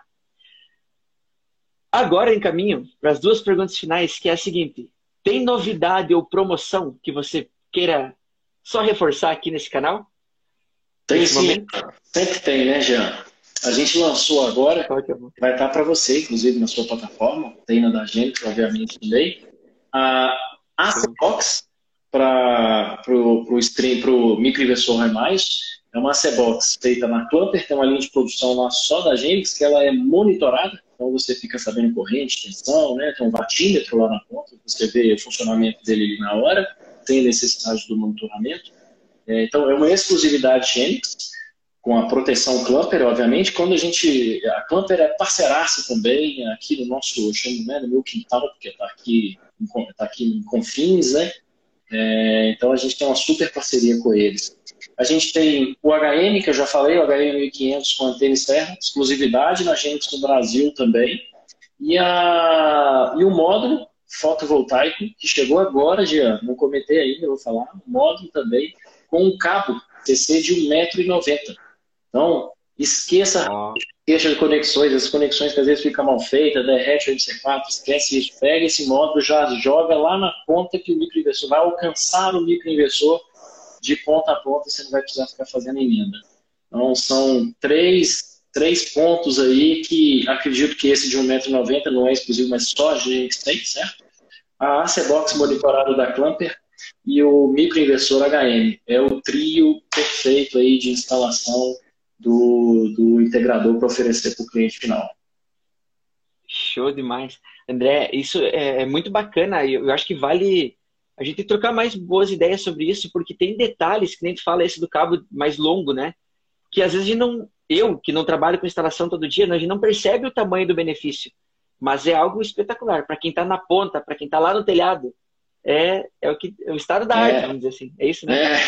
Agora em caminho para as duas perguntas finais, que é a seguinte: tem novidade ou promoção que você queira só reforçar aqui nesse canal? Tem sim. Sempre tem, né, Jean? A gente lançou agora, vai estar para você, inclusive, na sua plataforma, tem na da gente, obviamente, também, a Acebox para o stream, para o microinversor mais. É uma Acebox feita na Clamper, tem uma linha de produção lá só da Genix, que ela é monitorada, então você fica sabendo corrente, tensão, né? tem um vatímetro lá na ponta, você vê o funcionamento dele na hora, tem necessidade do monitoramento. É, então, é uma exclusividade Genix com a proteção Clamper, obviamente. Quando a gente. A Clamper é parceiraça também aqui no nosso, chamo, né, no meu quintal, porque está aqui, tá aqui em Confins, né? É, então a gente tem uma super parceria com eles. A gente tem o HM, que eu já falei, o HM 1500 com antena externa, exclusividade na gente no Brasil também. E, a, e o módulo fotovoltaico, que chegou agora, Jean, não comentei ainda, vou falar, o módulo também, com um cabo CC de 1,90m. Então, esqueça, oh. esqueça de conexões, as conexões que às vezes ficam mal feitas, derrete o MC4, esquece isso. Pega esse módulo, já joga lá na ponta que o microinversor vai alcançar o microinversor de ponta a ponta, você não vai precisar ficar fazendo emenda. Então, são três, três pontos aí que acredito que esse de 1,90m não é exclusivo, mas só a gente tem, certo? A AC-Box monitorada da Clamper e o microinversor HM. É o trio perfeito aí de instalação do, do integrador para oferecer para o cliente final. Show demais. André, isso é, é muito bacana. Eu acho que vale a gente trocar mais boas ideias sobre isso, porque tem detalhes, que nem tu fala esse do cabo mais longo, né? Que às vezes a gente não, eu, que não trabalho com instalação todo dia, a gente não percebe o tamanho do benefício. Mas é algo espetacular. Para quem está na ponta, para quem está lá no telhado, é, é, o, que, é o estado da arte, é, vamos dizer assim. É isso, né? É.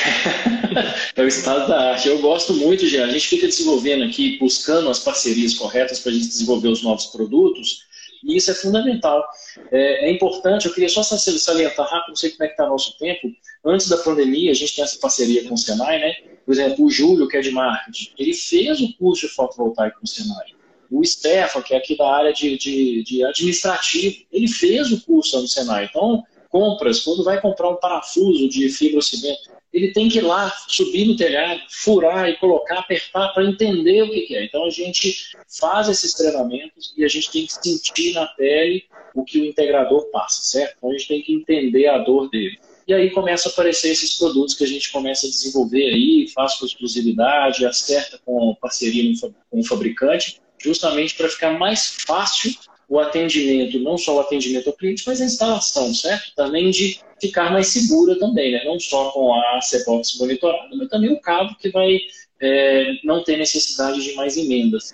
é o estado da arte. Eu gosto muito, já. A gente fica desenvolvendo aqui, buscando as parcerias corretas para a gente desenvolver os novos produtos. E isso é fundamental. É, é, importante, eu queria só salientar rápido, não sei como é que está nosso tempo. Antes da pandemia, a gente tem essa parceria com o Senai, né? Por exemplo, o Júlio, que é de marketing, ele fez o curso de fotovoltaico com o Senai. O Stefan, que é aqui da área de, de, de administrativo, ele fez o curso no Senai. Então, compras, quando vai comprar um parafuso de fibrocimento, ele tem que ir lá, subir no telhado, furar e colocar, apertar para entender o que é. Então a gente faz esses treinamentos e a gente tem que sentir na pele o que o integrador passa, certo? Então a gente tem que entender a dor dele. E aí começa a aparecer esses produtos que a gente começa a desenvolver aí, faz com exclusividade, acerta com parceria com o fabricante, justamente para ficar mais fácil o atendimento, não só o atendimento ao cliente, mas a instalação, certo? Também de ficar mais segura também, né? Não só com a C-Box monitorada, mas também o cabo que vai é, não ter necessidade de mais emendas.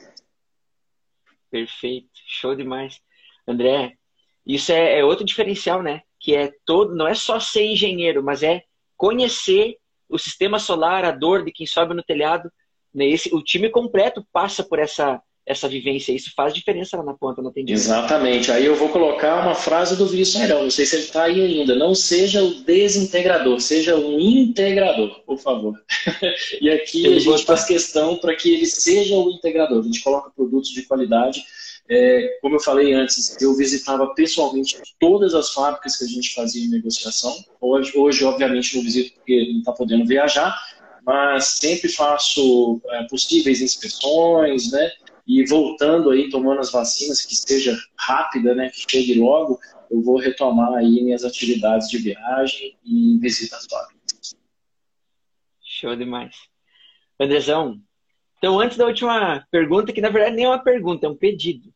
Perfeito, show demais. André, isso é, é outro diferencial, né? Que é todo, não é só ser engenheiro, mas é conhecer o sistema solar, a dor de quem sobe no telhado. Né? Esse, o time completo passa por essa essa vivência. Isso faz diferença lá na ponta, não tem dúvida. Exatamente. Aí eu vou colocar uma frase do Vinícius Airão, não sei se ele está aí ainda. Não seja o desintegrador, seja um integrador, por favor. e aqui a gente faz questão para que ele seja o integrador. A gente coloca produtos de qualidade. É, como eu falei antes, eu visitava pessoalmente todas as fábricas que a gente fazia em negociação. Hoje, hoje obviamente, não visito porque não está podendo viajar, mas sempre faço é, possíveis inspeções, né? E voltando aí, tomando as vacinas, que seja rápida, né, que chegue logo, eu vou retomar aí minhas atividades de viagem e visitas fábricas. Show demais. Andrezão, então antes da última pergunta, que na verdade nem é uma pergunta, é um pedido.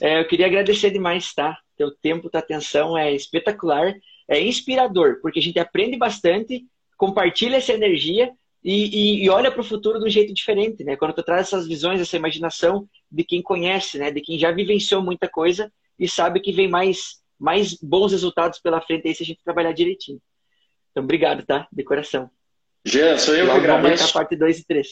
É, eu queria agradecer demais, tá? Teu tempo, tua atenção é espetacular, é inspirador, porque a gente aprende bastante, compartilha essa energia e, e, e olha para o futuro de um jeito diferente, né? Quando tu traz essas visões, essa imaginação de quem conhece, né? De quem já vivenciou muita coisa e sabe que vem mais, mais bons resultados pela frente aí se a gente trabalhar direitinho. Então, obrigado, tá? De coração. Jean, sou eu Logo que agradeço. Vamos marcar a parte 2 e 3.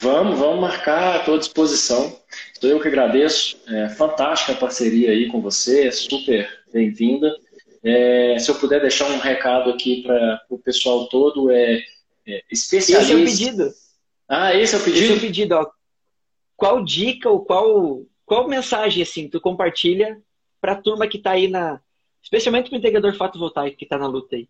Vamos, vamos marcar à tua disposição. Sou eu que agradeço. É fantástica a parceria aí com você, é super bem-vinda. É, se eu puder deixar um recado aqui para o pessoal todo, é, especialista. Esse é o pedido. Ah, esse é o pedido? Esse é o pedido, ó. Qual dica ou qual, qual mensagem, assim, tu compartilha para a turma que está aí na... Especialmente para o integrador fotovoltaico que está na luta aí.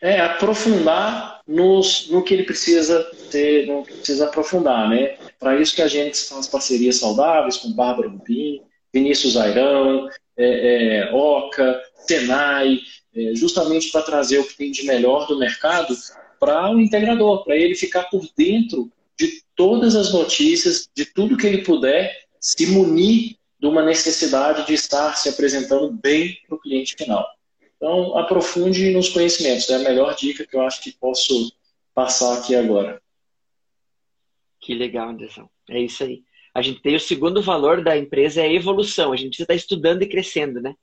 É, aprofundar nos, no que ele precisa ter, no que precisa aprofundar, né? Para isso que a gente faz parcerias saudáveis com Bárbara Rubim, Vinícius Airão, é, é, Oca, Senai, é, justamente para trazer o que tem de melhor do mercado para o integrador, para ele ficar por dentro de todas as notícias, de tudo que ele puder, se munir de uma necessidade de estar se apresentando bem para o cliente final. Então, aprofunde nos conhecimentos. É a melhor dica que eu acho que posso passar aqui agora. Que legal, Anderson. É isso aí. A gente tem o segundo valor da empresa é a evolução. A gente precisa estar estudando e crescendo, né?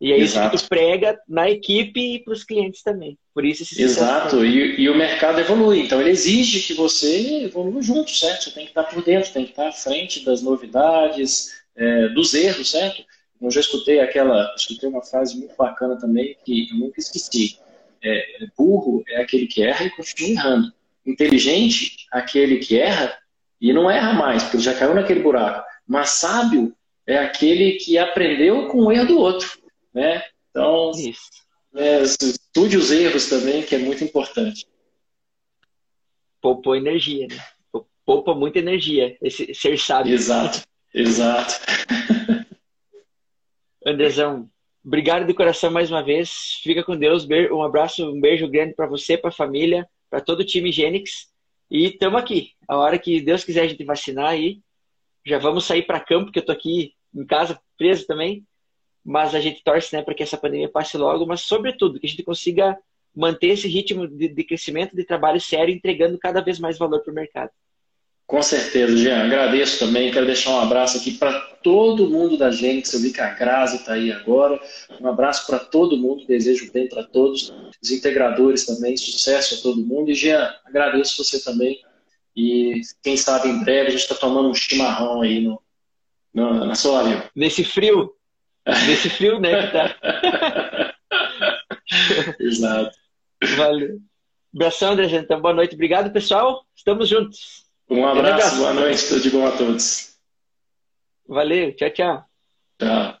E é isso que tu prega na equipe e para os clientes também. Por isso esse Exato, e, e, o mercado evolui. Então ele exige que você evolua junto, certo? Você tem que estar por dentro, tem que estar à frente das novidades, é, dos erros, certo? Eu já escutei aquela, escutei uma frase muito bacana também que eu nunca esqueci. É, burro é aquele que erra e continua errando. Inteligente, aquele que erra e não erra mais, porque ele já caiu naquele buraco. Mas sábio é aquele que aprendeu com o erro do outro. Né? Então, é, estude os erros também, que é muito importante. Poupou energia, né? Poupa muita energia, esse ser sábio. Exato, exato. Andrezão, obrigado de coração mais uma vez. Fica com Deus. Um abraço, um beijo grande para você, para a família, para todo o time Gênix. E estamos aqui. A hora que Deus quiser a gente vacinar aí, já vamos sair para campo, que eu tô aqui em casa preso também mas a gente torce né, para que essa pandemia passe logo, mas sobretudo que a gente consiga manter esse ritmo de, de crescimento de trabalho sério, entregando cada vez mais valor para o mercado. Com certeza, Jean. Agradeço também. Quero deixar um abraço aqui para todo mundo da gente. Eu vi que a Grazi está aí agora. Um abraço para todo mundo. Desejo bem para todos. Os integradores também. Sucesso a todo mundo. E, Jean, agradeço você também. E quem sabe em breve a gente está tomando um chimarrão aí no, no, na sua Nesse frio. Nesse frio, né? Que tá. Exato. Valeu. Abração, André. Então, boa noite. Obrigado, pessoal. Estamos juntos. Um abraço, boa noite, tudo de bom a todos. Valeu, tchau, tchau. Tchau.